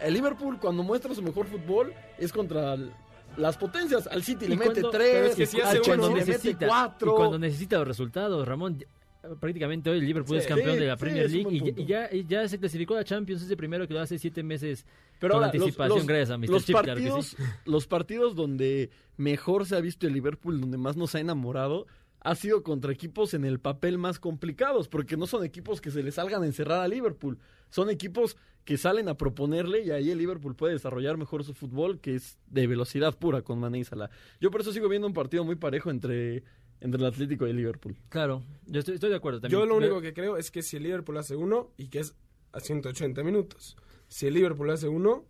el Liverpool cuando muestra su mejor fútbol es contra el- las potencias. Al City le Y mete cuando- 3, pero es que si hace al Chelsea le mete necesita, 4. y cuando necesita los resultados, Ramón, prácticamente hoy el Liverpool Sí, es campeón sí, de la Premier League y, ya- y ya, y ya se clasificó a Champions, es el primero que lo hace siete meses Pero con ahora, anticipación, los, gracias a Mr. los Chip, claro que partidos, sí. los partidos donde mejor se ha visto el Liverpool, donde más nos ha enamorado, ha sido contra equipos en el papel más complicados, porque no son equipos que se le salgan a encerrar a Liverpool, son equipos que salen a proponerle y ahí el Liverpool puede desarrollar mejor su fútbol, que es de velocidad pura con Mané y Salah. Yo por eso sigo viendo un partido muy parejo entre, entre el Atlético y el Liverpool. Claro, yo estoy, estoy de acuerdo también. Yo lo único que creo es que si el Liverpool hace uno y que es a 180 minutos, si el Liverpool hace uno,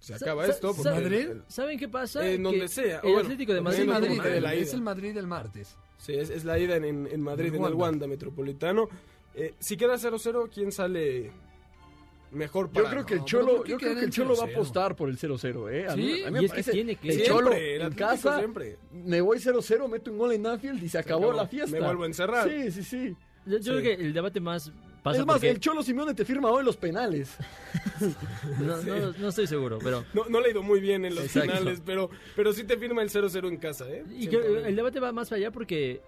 se acaba sa- esto. sa- porque ¿Madrid? el- ¿Saben qué pasa? En Que donde sea. El Bueno, Atlético de Madrid. Es Madrid, de el- la es ida. el Madrid del martes. Sí, es, es la ida en, Madrid, En en el Wanda. Wanda Metropolitano. Eh, si queda 0-0, ¿quién sale mejor Yo para creo que el Cholo, ¿por qué yo creo que el Cholo va a 0-0? apostar por el 0-0, ¿eh? A mí, Sí, a mí me y es que parece- tiene que- el Cholo el en casa, siempre. me voy 0-0, meto un gol en Anfield y se acabó, acabó. la fiesta. Me vuelvo a encerrar. Sí, sí, sí. Yo, yo Sí. creo que el debate más pasa es más, porque- el Cholo Simeone te firma hoy los penales. [laughs] no, no- no estoy seguro, pero... No, no le ha ido muy bien en los Exacto. finales, pero, pero sí te firma el 0-0 en casa, ¿eh? Y que el debate va más para allá porque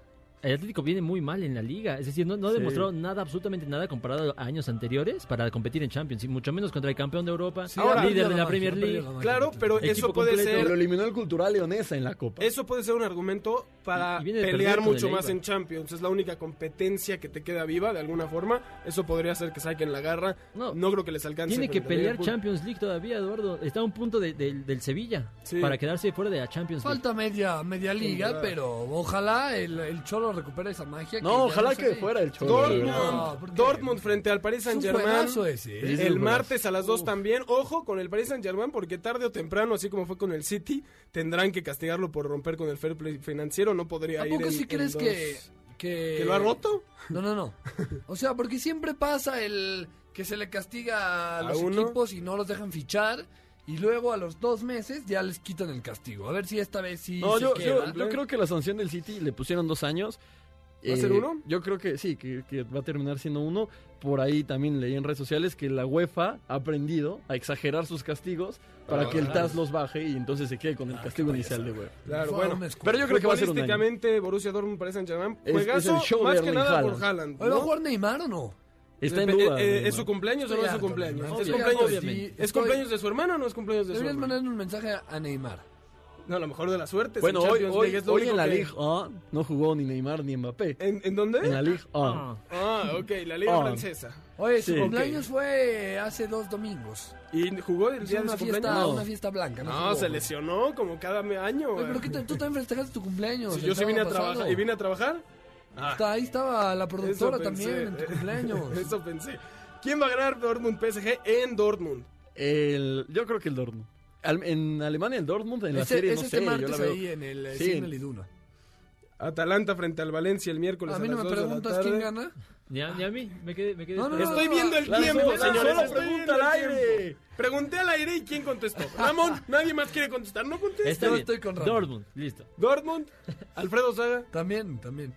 el Atlético viene muy mal en la liga. Es decir, no, no ha Sí. demostrado nada, absolutamente nada comparado a años anteriores para competir en Champions. Y mucho menos contra el campeón de Europa, Ahora, líder de la Premier League. la. Claro, pero Equipo eso puede completo. Pero lo ser... eliminó el Cultural Leonesa en la Copa. Eso puede ser un argumento para Y- y pelear mucho más en Champions. Es la única competencia que te queda viva de alguna forma. Eso podría hacer que saquen la garra. No. No, creo que les alcance. Tiene que pelear Liverpool. Champions League todavía, Eduardo. Está a un punto de- de- del Sevilla Sí. para quedarse fuera de la Champions League. Falta media, media liga, pero ojalá el, el Cholo recupere esa magia. No, ojalá se que fuera el Cholo. Dortmund. No, frente al Paris Saint Germain. ese, ¿eh? El martes a las 2 también. Ojo con el Paris Saint Germain porque tarde o temprano, así como fue con el City, tendrán que castigarlo por romper con el fair play financiero. No podría ¿A ir poco sí crees dos- que, que... ¿Que lo ha roto? No, no, no. O sea, porque siempre pasa el que se le castiga a ¿A los uno? equipos y no los dejan fichar. Y luego a los dos meses ya les quitan el castigo. A ver si esta vez sí No, se yo, queda. yo, yo creo que la sanción del City le pusieron dos años. Eh, ¿Va a ser uno? Yo creo que sí, que, que va a terminar siendo uno. Por ahí también leí en redes sociales que la UEFA ha aprendido a exagerar sus castigos para Ah, que el claro. TAS los baje y entonces se quede con el castigo inicial de UEFA. Claro, bueno. Pero yo creo que va a ser un año. Borussia Dortmund, Saint Germain, Es- juegazo, es el show más de que nada Haaland. por Haaland. ¿Hoy va a ¿no? jugar Neymar o no? Está en Eh, duda. eh, ¿Es su cumpleaños o no es su cumpleaños? ¿Es cumpleaños, sí, ¿Es estoy- cumpleaños de su hermano o no es cumpleaños de su Deberías hermano? mandar un mensaje a Neymar. No, a lo mejor de la suerte. Bueno, hoy, hoy, League, es lo hoy único en la que- Ligue 1 no jugó ni Neymar ni Mbappé. ¿En, en dónde? En la Ligue 1. Ah, Ah, ok, la Liga. Francesa. Oye, su Sí. cumpleaños fue hace dos domingos. ¿Y jugó el día de una su fiesta, cumpleaños? una fiesta blanca. No, No, jugó, se güey. lesionó como cada año. Oye, pero güey. ¿qué te- tú también festejaste tu cumpleaños. Si el yo sí vine a trabajar. ¿Y vine a trabajar? Ah, Está- ahí estaba la productora también en tu cumpleaños. [laughs] Eso pensé. ¿Quién va a ganar Dortmund PSG en Dortmund? El, yo creo que el Dortmund. Al- en Alemania el Dortmund, en la Ese, serie es no este sé, yo martes la veo. ahí en el eh, Sí. Cine Liduna. Atalanta frente al Valencia el miércoles A a, mí no las me 2 de la preguntas quién gana. ni, a, ni a mí, me quedé, me quedé No, no, esperando. Estoy viendo el tiempo, señores. estoy pregunta al aire. Pregunté al aire y ¿quién contestó? [laughs] Ramón, nadie más quiere contestar. No contesta. Yo estoy con Ramón. Dortmund, listo. Dortmund, Alfredo Saga. También, también.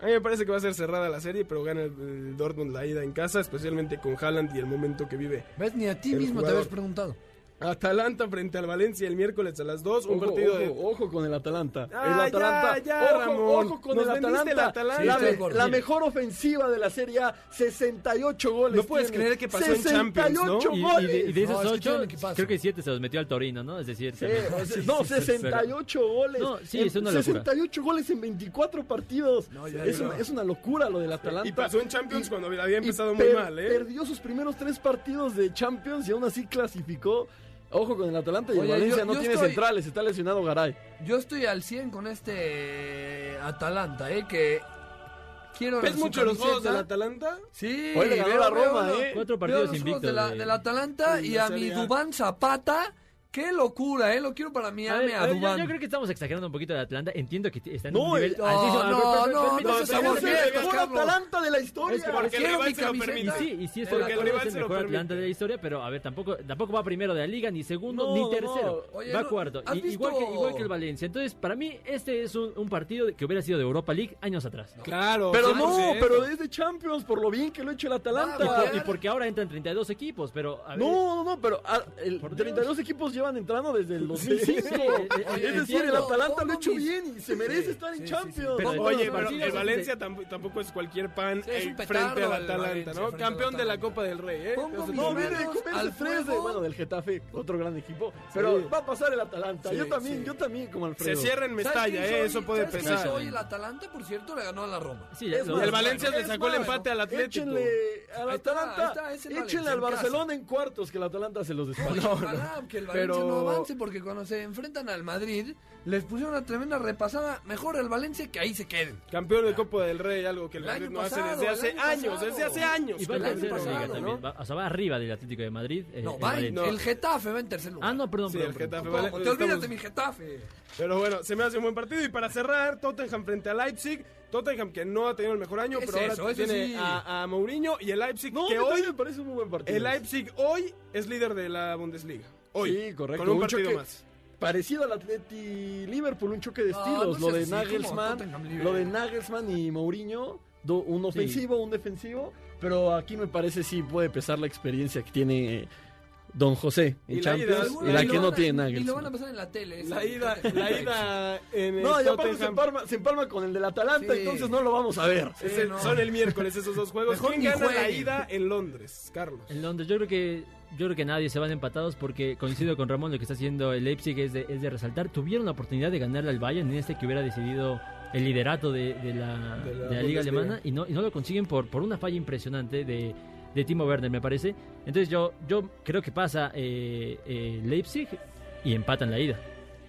A mí me parece que va a ser cerrada la serie, pero gana el, el Dortmund la ida en casa, especialmente con Haaland y el momento que vive. ¿Ves? Ni a ti mismo te habías preguntado. Atalanta frente al Valencia el miércoles a las 2, un Ojo, partido ojo, de... ojo con el Atalanta. Ah, el Atalanta. ya, ya, ojo, Ramón. ojo con Nos el Atalanta. el Atalanta. Sí, la, mejor ofensiva de la serie A, 68 goles. No puedes tiene. creer que pasó en Champions, ¿no? 68 Y, y goles. de, y de esos No, es que creo que siete se los metió al Torino, ¿no? Es decir, Sí, también- o [laughs] sea, no, 68 goles. No, sí, es una locura. 68 goles en 24 partidos. No, ya, es, una, es una locura lo del Atalanta. Y pasó en Champions Y- cuando había empezado muy per- mal, ¿eh? Perdió sus primeros tres partidos de Champions y aún así clasificó. Ojo con el Atalanta y el Oye, Valencia yo- no yo tiene estoy- centrales, está lesionado Garay. Yo estoy al 100 con este Atalanta, ¿eh? Que quiero ¿Ves mucho los juegos del Atalanta? Sí, Hoy le ganó veo- la veo Roma, los- ¿eh? Cuatro veo partidos invictos de la, de- del Atalanta de y a mi. Dubán Zapata. Qué locura, ¿eh? Lo quiero para A Miami ver, a, a ver, yo, Dubán. yo creo que estamos exagerando un poquito de Atlanta. Entiendo que está en No, un nivel el- no, altísimo. no, no, no, se aburrieron, mejor Carlos. Atalanta de la historia. Es que Porque el rival se lo permite. Sí, y sí, es Porque el, es mejor. Atlanta de la historia, pero a ver, tampoco, tampoco va primero de la liga, ni segundo, No, ni no, tercero. no. Oye, va no, cuarto. ¿has Y- igual, que, igual que el Valencia. Entonces, para mí, este es un, un partido que hubiera sido de Europa League años atrás. Claro. Pero no, pero es de Champions por lo bien que lo ha hecho el Y, Atalanta. y porque ahora entran 32 equipos, pero... No, no, no, pero ah, el Por Dios. 32 equipos llevan entrando desde el 2005. Sí, sí, eh, eh, es decir, el. Atalanta lo ha hecho bien y se merece Sí, estar sí, en sí, Champions. sí. Pero de Oye, pero el Valencia tamp- tampoco es cualquier pan Sí, es eh, frente al Atalanta, ¿no? Campeón de la. Copa del Rey, ¿eh? No, viene al tres de, fuego. bueno, del Getafe, otro gran equipo. Pero Sí. va a pasar el Atalanta. Sí, yo también, sí. yo también como Se Alfredo. cierra en ¿Sabes Mestalla, ¿eh? soy? Eso puede ¿Sabes quién pesar. El Atalanta, por cierto, le ganó a la Roma. Sí, El Valencia le sacó el empate al Atlético. Échenle al Atalanta, échenle al. Barcelona en cuartos que el Atalanta se los despacha. Pero Valencia no avance porque cuando se enfrentan al Madrid les pusieron una tremenda repasada. Mejor el Valencia que ahí se queden. Campeón de Copa del Rey, algo que el, El Madrid año no hace pasado, desde el hace año años, pasado. desde hace años. Y va el en no Liga. ¿no? va- o sea, va arriba del Atlético de Madrid. eh, No, el va, Madrid. no. el Getafe va en tercer lugar. Ah, no, perdón, Sí, perdón, el perdón. Getafe ¿Cómo? vale- Te olvidas de mi Getafe. Pero bueno, se me hace un buen partido. Y para cerrar, Tottenham frente a Leipzig. Tottenham que no ha tenido el mejor año, ¿Qué es pero ahora eso? Tiene sí. a, a Mourinho y el Leipzig No, que que hoy me parece un muy buen partido. el Leipzig hoy es líder de la Bundesliga. Hoy, Sí, correcto. con un Un partido choque- más. Parecido al Atleti Liverpool, un choque de No, estilos. no lo de como Nagelsmann, lo de Nagelsmann y Mourinho, do- un ofensivo, un defensivo, pero aquí me parece sí puede pesar la experiencia que tiene Don José en Y la ida, Champions seguro y la y que no a- tiene Y lo van a Nagelsmann. pasar en la tele. La ida, [laughs] la ida en el No, y aparte se Tottenham. empalma, se empalma con el del Atalanta, Sí. entonces no lo vamos a ver. Es Sí, el- no. Son el miércoles esos dos juegos. Mejor ¿Quién gana la ida en Londres, Carlos? En Londres, yo creo que yo creo que nadie se van empatados porque coincido con Ramón lo que está haciendo el Leipzig es de, es de resaltar. Tuvieron la oportunidad de ganarle al Bayern en este que hubiera decidido el liderato de, de la, De la de la Liga. Alemana y no, y no lo consiguen por, por una falla impresionante de, de Timo Werner, me parece. Entonces yo, yo creo que pasa eh, eh, Leipzig y empatan la ida.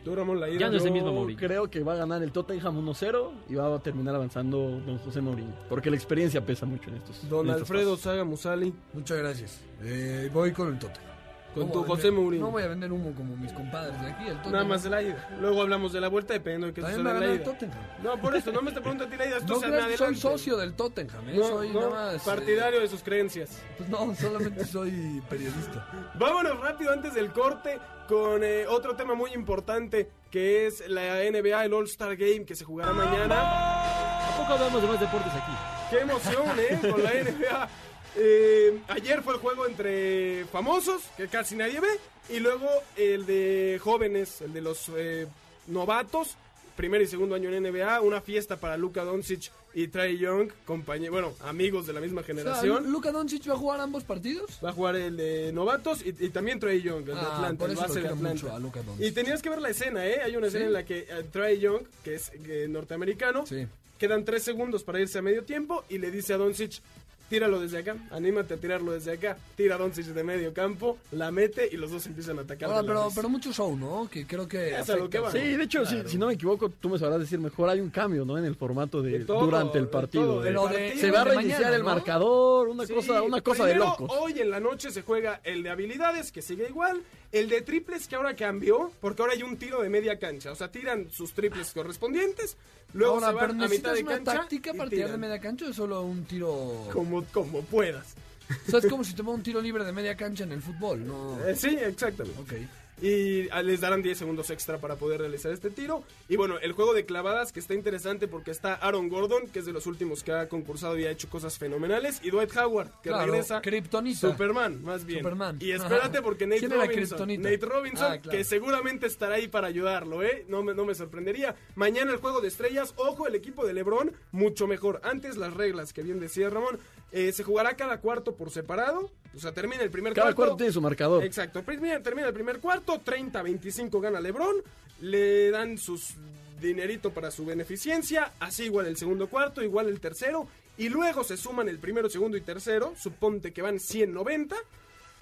Ramón, la ida. Ya no es el Yo mismo Mourinho. creo que va a ganar el Tottenham 1-0 y va a terminar avanzando Don José Mourinho, porque la experiencia pesa mucho en estos. Don en estos Alfredo pasos. Saga Musali. Muchas gracias. Eh, voy con el Tottenham. Con No tu voy a José vender- Mourinho. No voy a vender humo como mis compadres de aquí. El Tottenham. Nada más de la ida. Luego hablamos de la vuelta, dependiendo de qué También suceda la ida. Tottenham. No, por eso, no me te pregunto a ti la ida. Esto No se soy socio del Tottenham, ¿eh? No, soy no, nada más. eh, partidario de sus creencias. pues no, solamente soy periodista. [laughs] Vámonos rápido antes del corte con eh, otro tema muy importante que es la NBA, el All-Star Game que se jugará mañana. ¿A poco hablamos de más deportes aquí? ¡Qué emoción, eh! Con la NBA. Eh, ayer fue el juego entre famosos, que casi nadie ve, y luego el de jóvenes, el de los eh, novatos, primer y segundo año en NBA, una fiesta para Luka Doncic y Trey Young, compañeros, bueno, amigos de la misma O sea, generación. ¿Luka Doncic va a jugar ambos partidos? Va a jugar el de novatos y, y también Trey Young, el de Ah, Atlanta, por el eso Atlanta. a. Y tenías que ver la escena, ¿eh? Hay una escena ¿Sí? en la que Trey Young, que es eh, norteamericano, Sí. quedan tres segundos para irse a medio tiempo y le dice a Doncic, tíralo desde acá, anímate a tirarlo desde acá. Tira a Doncic de medio campo, la mete y los dos empiezan a atacar. Ahora, pero, pero mucho show, ¿no? Que creo que. Es a lo afecta. que va. Sí, de hecho, si, si no me equivoco, tú me sabrás decir mejor, hay un cambio, ¿no? En el formato de, De todo, durante el partido. de- de- se va a reiniciar mañana, el ¿no? marcador, una Sí, cosa, una cosa de locos. Hoy en la noche se juega el de habilidades, que sigue igual. El de triples, que ahora cambió, porque ahora hay un tiro de media cancha. O sea, tiran sus triples correspondientes. Luego Ahora, se van pero a mitad de una cancha. táctica para tirar de media cancha o es solo un tiro. Como, como puedas. O sea, es como si va un tiro libre de media cancha en el fútbol, ¿no? Eh, sí, exactamente. Ok. Y ah, les darán 10 segundos extra para poder realizar este tiro. Y bueno, el juego de clavadas que está interesante porque está Aaron Gordon, que es de los últimos que ha concursado y ha hecho cosas fenomenales. Y Dwight Howard, que Claro, regresa. Kryptonita. Superman, más bien. Superman. Y espérate porque Nate ¿Quién era Robinson? Nate Robinson, Ah, claro. que seguramente estará ahí para ayudarlo, ¿eh? No me, no me sorprendería. Mañana el juego de estrellas. Ojo, el equipo de LeBron, mucho mejor. Antes las reglas, que bien decía Ramón, eh, se jugará cada cuarto por separado. O sea, termina el primer Cada cuarto. cuarto tiene su marcador. Exacto. Primero, termina el primer cuarto, 30-25 gana LeBron. Le dan sus dinerito para su beneficencia. Así igual el segundo cuarto, igual el tercero. Y luego se suman el primero, segundo y tercero. Suponte que van 190.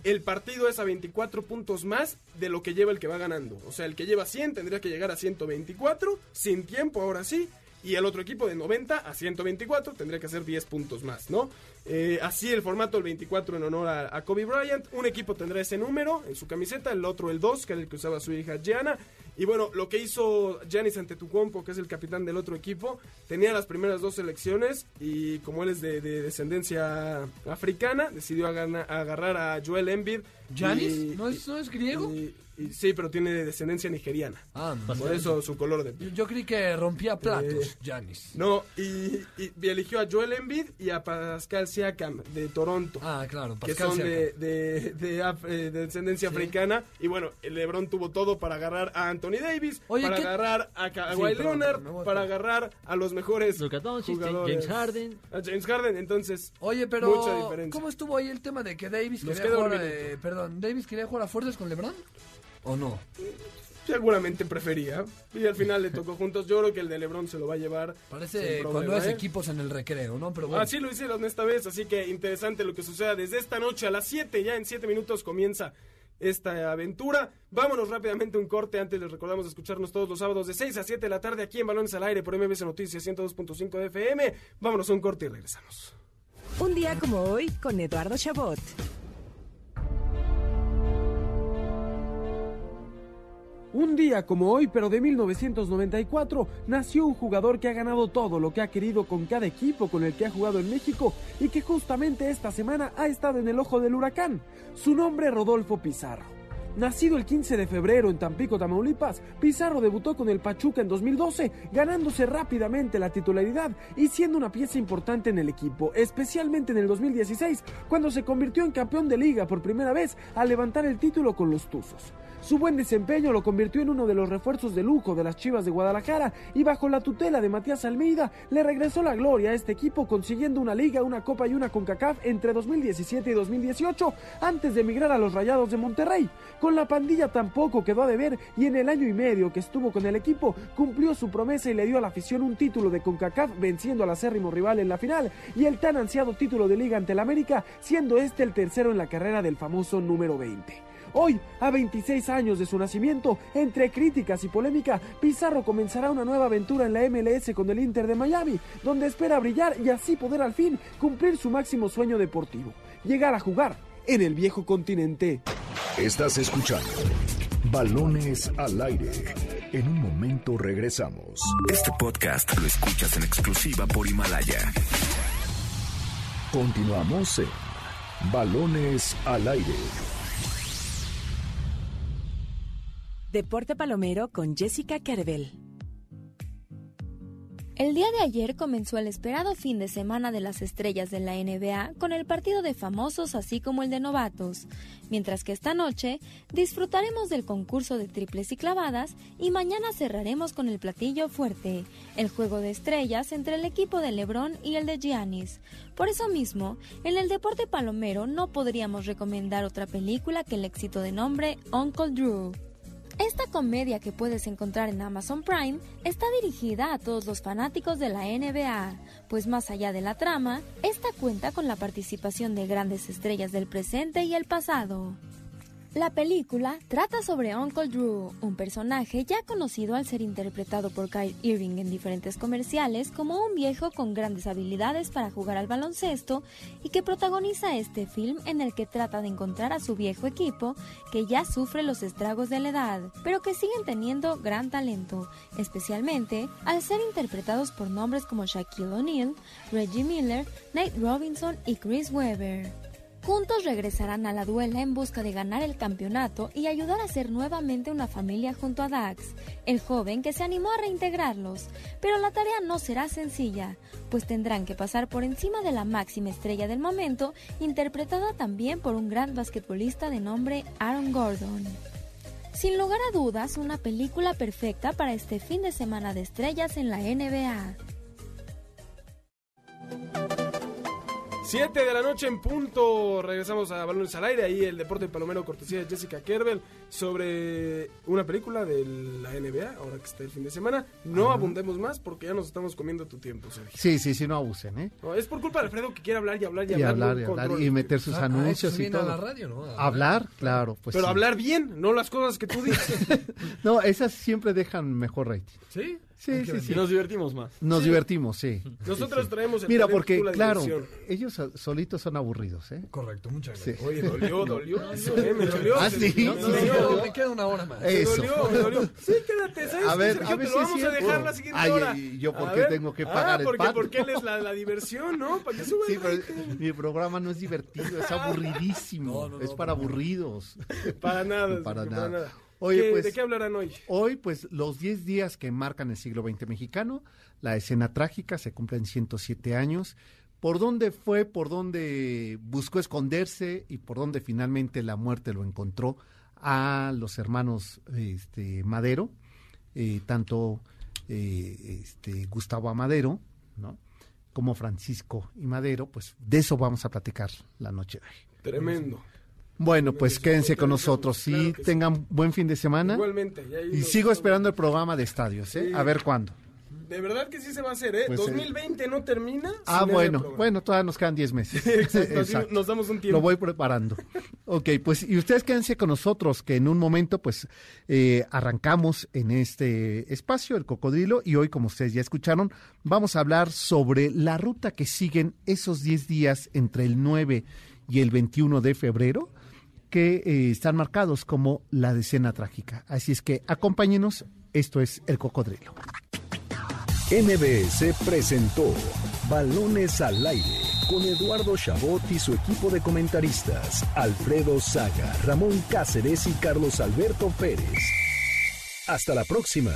El partido es a 24 puntos más de lo que lleva el que va ganando. O sea, el que lleva 100 tendría que llegar a 124. Sin tiempo, ahora sí. Y el otro equipo de 90 a 124 tendría que hacer 10 puntos más, ¿no? Eh, así el formato, el 24 en honor a, a Kobe Bryant. Un equipo tendrá ese número en su camiseta, el otro el 2, que era el que usaba su hija Gianna. Y bueno, lo que hizo Giannis Antetokounmpo, que es el capitán del otro equipo, tenía las primeras dos selecciones y como él es de, de descendencia africana, decidió agarrar a Joel Embiid. ¿Giannis? y- ¿No es, ¿No es griego? y- sí, pero tiene descendencia nigeriana. Ah, Por eso su color de Yo, piel. yo creí que rompía platos, Eh, Janis. No, y, y- y eligió a Joel Embiid y a Pascal Siakam de Toronto. Ah, claro, que Pascal son de, Siakam. de, de eh, de descendencia Sí. africana. Y bueno, el LeBron tuvo todo para agarrar a Anthony Davis, Oye, para ¿qué- agarrar a Kawhi Sí, Leonard, para agarrar a los mejores Luka Doncic. James Harden. A James Harden, entonces, Oye, pero mucha diferencia. ¿cómo estuvo ahí el tema de que Davis Nos quería jugar, eh, perdón, Davis quería jugar a fuerzas con LeBron? ¿O no? Seguramente prefería. Y al final le tocó juntos. Yo creo que el de LeBron se lo va a llevar. Parece sin cuando problema, es ¿eh? equipos en el recreo, ¿no? Pero bueno. Así lo hicieron esta vez, así que interesante lo que suceda desde esta noche a las 7, ya en 7 minutos comienza esta aventura. Vámonos rápidamente a un corte. Antes les recordamos escucharnos todos los sábados de 6 a 7 de la tarde aquí en Balones al Aire por MBS Noticias 102.5 de FM. Vámonos a un corte y regresamos. Un día como hoy con Eduardo Chabot. Un día como hoy, pero de 1994, nació un jugador que ha ganado todo lo que ha querido con cada equipo con el que ha jugado en México y que justamente esta semana ha estado en el ojo del huracán. Su nombre Rodolfo Pizarro. Nacido el 15 de febrero en Tampico, Tamaulipas, Pizarro debutó con el Pachuca en 2012, ganándose rápidamente la titularidad y siendo una pieza importante en el equipo, especialmente en el 2016, cuando se convirtió en campeón de liga por primera vez al levantar el título con los Tuzos. Su buen desempeño lo convirtió en uno de los refuerzos de lujo de las Chivas de Guadalajara y bajo la tutela de Matías Almeida le regresó la gloria a este equipo consiguiendo una liga, una copa y una CONCACAF entre 2017 y 2018 antes de emigrar a los Rayados de Monterrey. Con la pandilla tampoco quedó a deber y en el año y medio que estuvo con el equipo cumplió su promesa y le dio a la afición un título de CONCACAF venciendo al acérrimo rival en la final y el tan ansiado título de liga ante el América siendo este el tercero en la carrera del famoso número 20. Hoy, a 26 años de su nacimiento, entre críticas y polémica, Pizarro comenzará una nueva aventura en la MLS con el Inter de Miami, donde espera brillar y así poder al fin cumplir su máximo sueño deportivo, llegar a jugar en el viejo continente. Estás escuchando Balones al aire. En un momento regresamos. Este podcast lo escuchas en exclusiva por Himalaya. Continuamos en Balones al aire. Deporte Palomero con Jessica Carvel. El día de ayer comenzó el esperado fin de semana de las estrellas de la NBA con el partido de famosos así como el de novatos, mientras que esta noche disfrutaremos del concurso de triples y clavadas y mañana cerraremos con el platillo fuerte, el juego de estrellas entre el equipo de LeBron y el de Giannis. Por eso mismo, en el deporte palomero no podríamos recomendar otra película que el éxito de nombre Uncle Drew. Esta comedia que puedes encontrar en Amazon Prime está dirigida a todos los fanáticos de la NBA, pues más allá de la trama, esta cuenta con la participación de grandes estrellas del presente y el pasado. La película trata sobre Uncle Drew, un personaje ya conocido al ser interpretado por Kyle Irving en diferentes comerciales como un viejo con grandes habilidades para jugar al baloncesto y que protagoniza este film en el que trata de encontrar a su viejo equipo que ya sufre los estragos de la edad, pero que siguen teniendo gran talento, especialmente al ser interpretados por nombres como Shaquille O'Neal, Reggie Miller, Nate Robinson y Chris Webber. Juntos regresarán a la duela en busca de ganar el campeonato y ayudar a ser nuevamente una familia junto a Dax, el joven que se animó a reintegrarlos. Pero la tarea no será sencilla, pues tendrán que pasar por encima de la máxima estrella del momento, interpretada también por un gran basquetbolista de nombre Aaron Gordon. Sin lugar a dudas, una película perfecta para este fin de semana de estrellas en la NBA. 7 de la noche en punto. Regresamos a Balones al Aire. Ahí el deporte palomero cortesía de Jessica Kerbel sobre una película de la NBA. Ahora que está el fin de semana. No Ajá. abundemos más porque ya nos estamos comiendo tu tiempo, Sergio. Sí, sí, sí, no abusen, ¿eh? No, es por culpa de Alfredo que quiere hablar y hablar y, Y hablar. y hablar, y meter sus Ah, ah, anuncios y viene a todo. la radio, ¿no? A Hablar, claro, pues Pero sí. hablar bien, no las cosas que tú dices. [laughs] No, esas siempre dejan mejor rating. ¿Sí? Sí, sí, sí. Y nos divertimos más. Nos Sí. divertimos, sí. [laughs] Nosotros Sí, sí. traemos el Mira, porque, la claro, diversión. ellos so- solitos son aburridos, ¿eh? Correcto, muchas Sí. gracias. Oye, [laughs] dolió, dolió. [laughs] eso, eh, me dolió. Ah, sí, Me queda una hora más. Me Eso. dolió, me dolió. Sí, quédate, ¿sabes? A qué, ver, Sergio? a ver te lo vamos a dejar la siguiente Ay, hora. ¿y yo por qué tengo que Ah, pagar el porque, pato? porque él es la, la diversión, ¿no? Para que suba Sí, el pero mi programa no es divertido, es aburridísimo. No, no, no, es para aburridos. Para nada, Para nada. Oye, ¿Qué- pues- ¿De qué hablarán hoy? Hoy, pues, los 10 días que marcan el siglo XX mexicano, la escena trágica, se cumplen 107 años. ¿Por dónde fue, por dónde buscó esconderse y por dónde finalmente la muerte lo encontró a los hermanos este, Madero, eh, tanto eh, este, Gustavo Amadero, ¿no? como Francisco y Madero, pues de eso vamos a platicar la noche de hoy. Tremendo. Bueno, pues quédense con nosotros. Claro sí. tengan buen fin de semana. Igualmente. y Y sigo esperando el programa de estadios, ¿eh? Sí. A ver cuándo. De verdad que sí se va a hacer, ¿eh? Pues, eh, 2020 no termina. Ah, bueno, bueno, todavía nos quedan 10 meses. [laughs] [laughs] Exacto, nos damos un tiempo. Lo voy preparando. [laughs] ok, pues y ustedes quédense con nosotros, que en un momento pues eh, arrancamos en este espacio, el cocodrilo, y hoy, como ustedes ya escucharon, vamos a hablar sobre la ruta que siguen esos 10 días entre el 9 y el 21 de febrero, que eh, están marcados como la decena trágica. Así es que acompáñenos, esto es el cocodrilo. MBS presentó Balones al aire con Eduardo Chabot y su equipo de comentaristas, Alfredo Saga, Ramón Cáceres y Carlos Alberto Pérez. Hasta la próxima.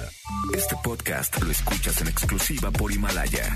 Este podcast lo escuchas en exclusiva por Himalaya.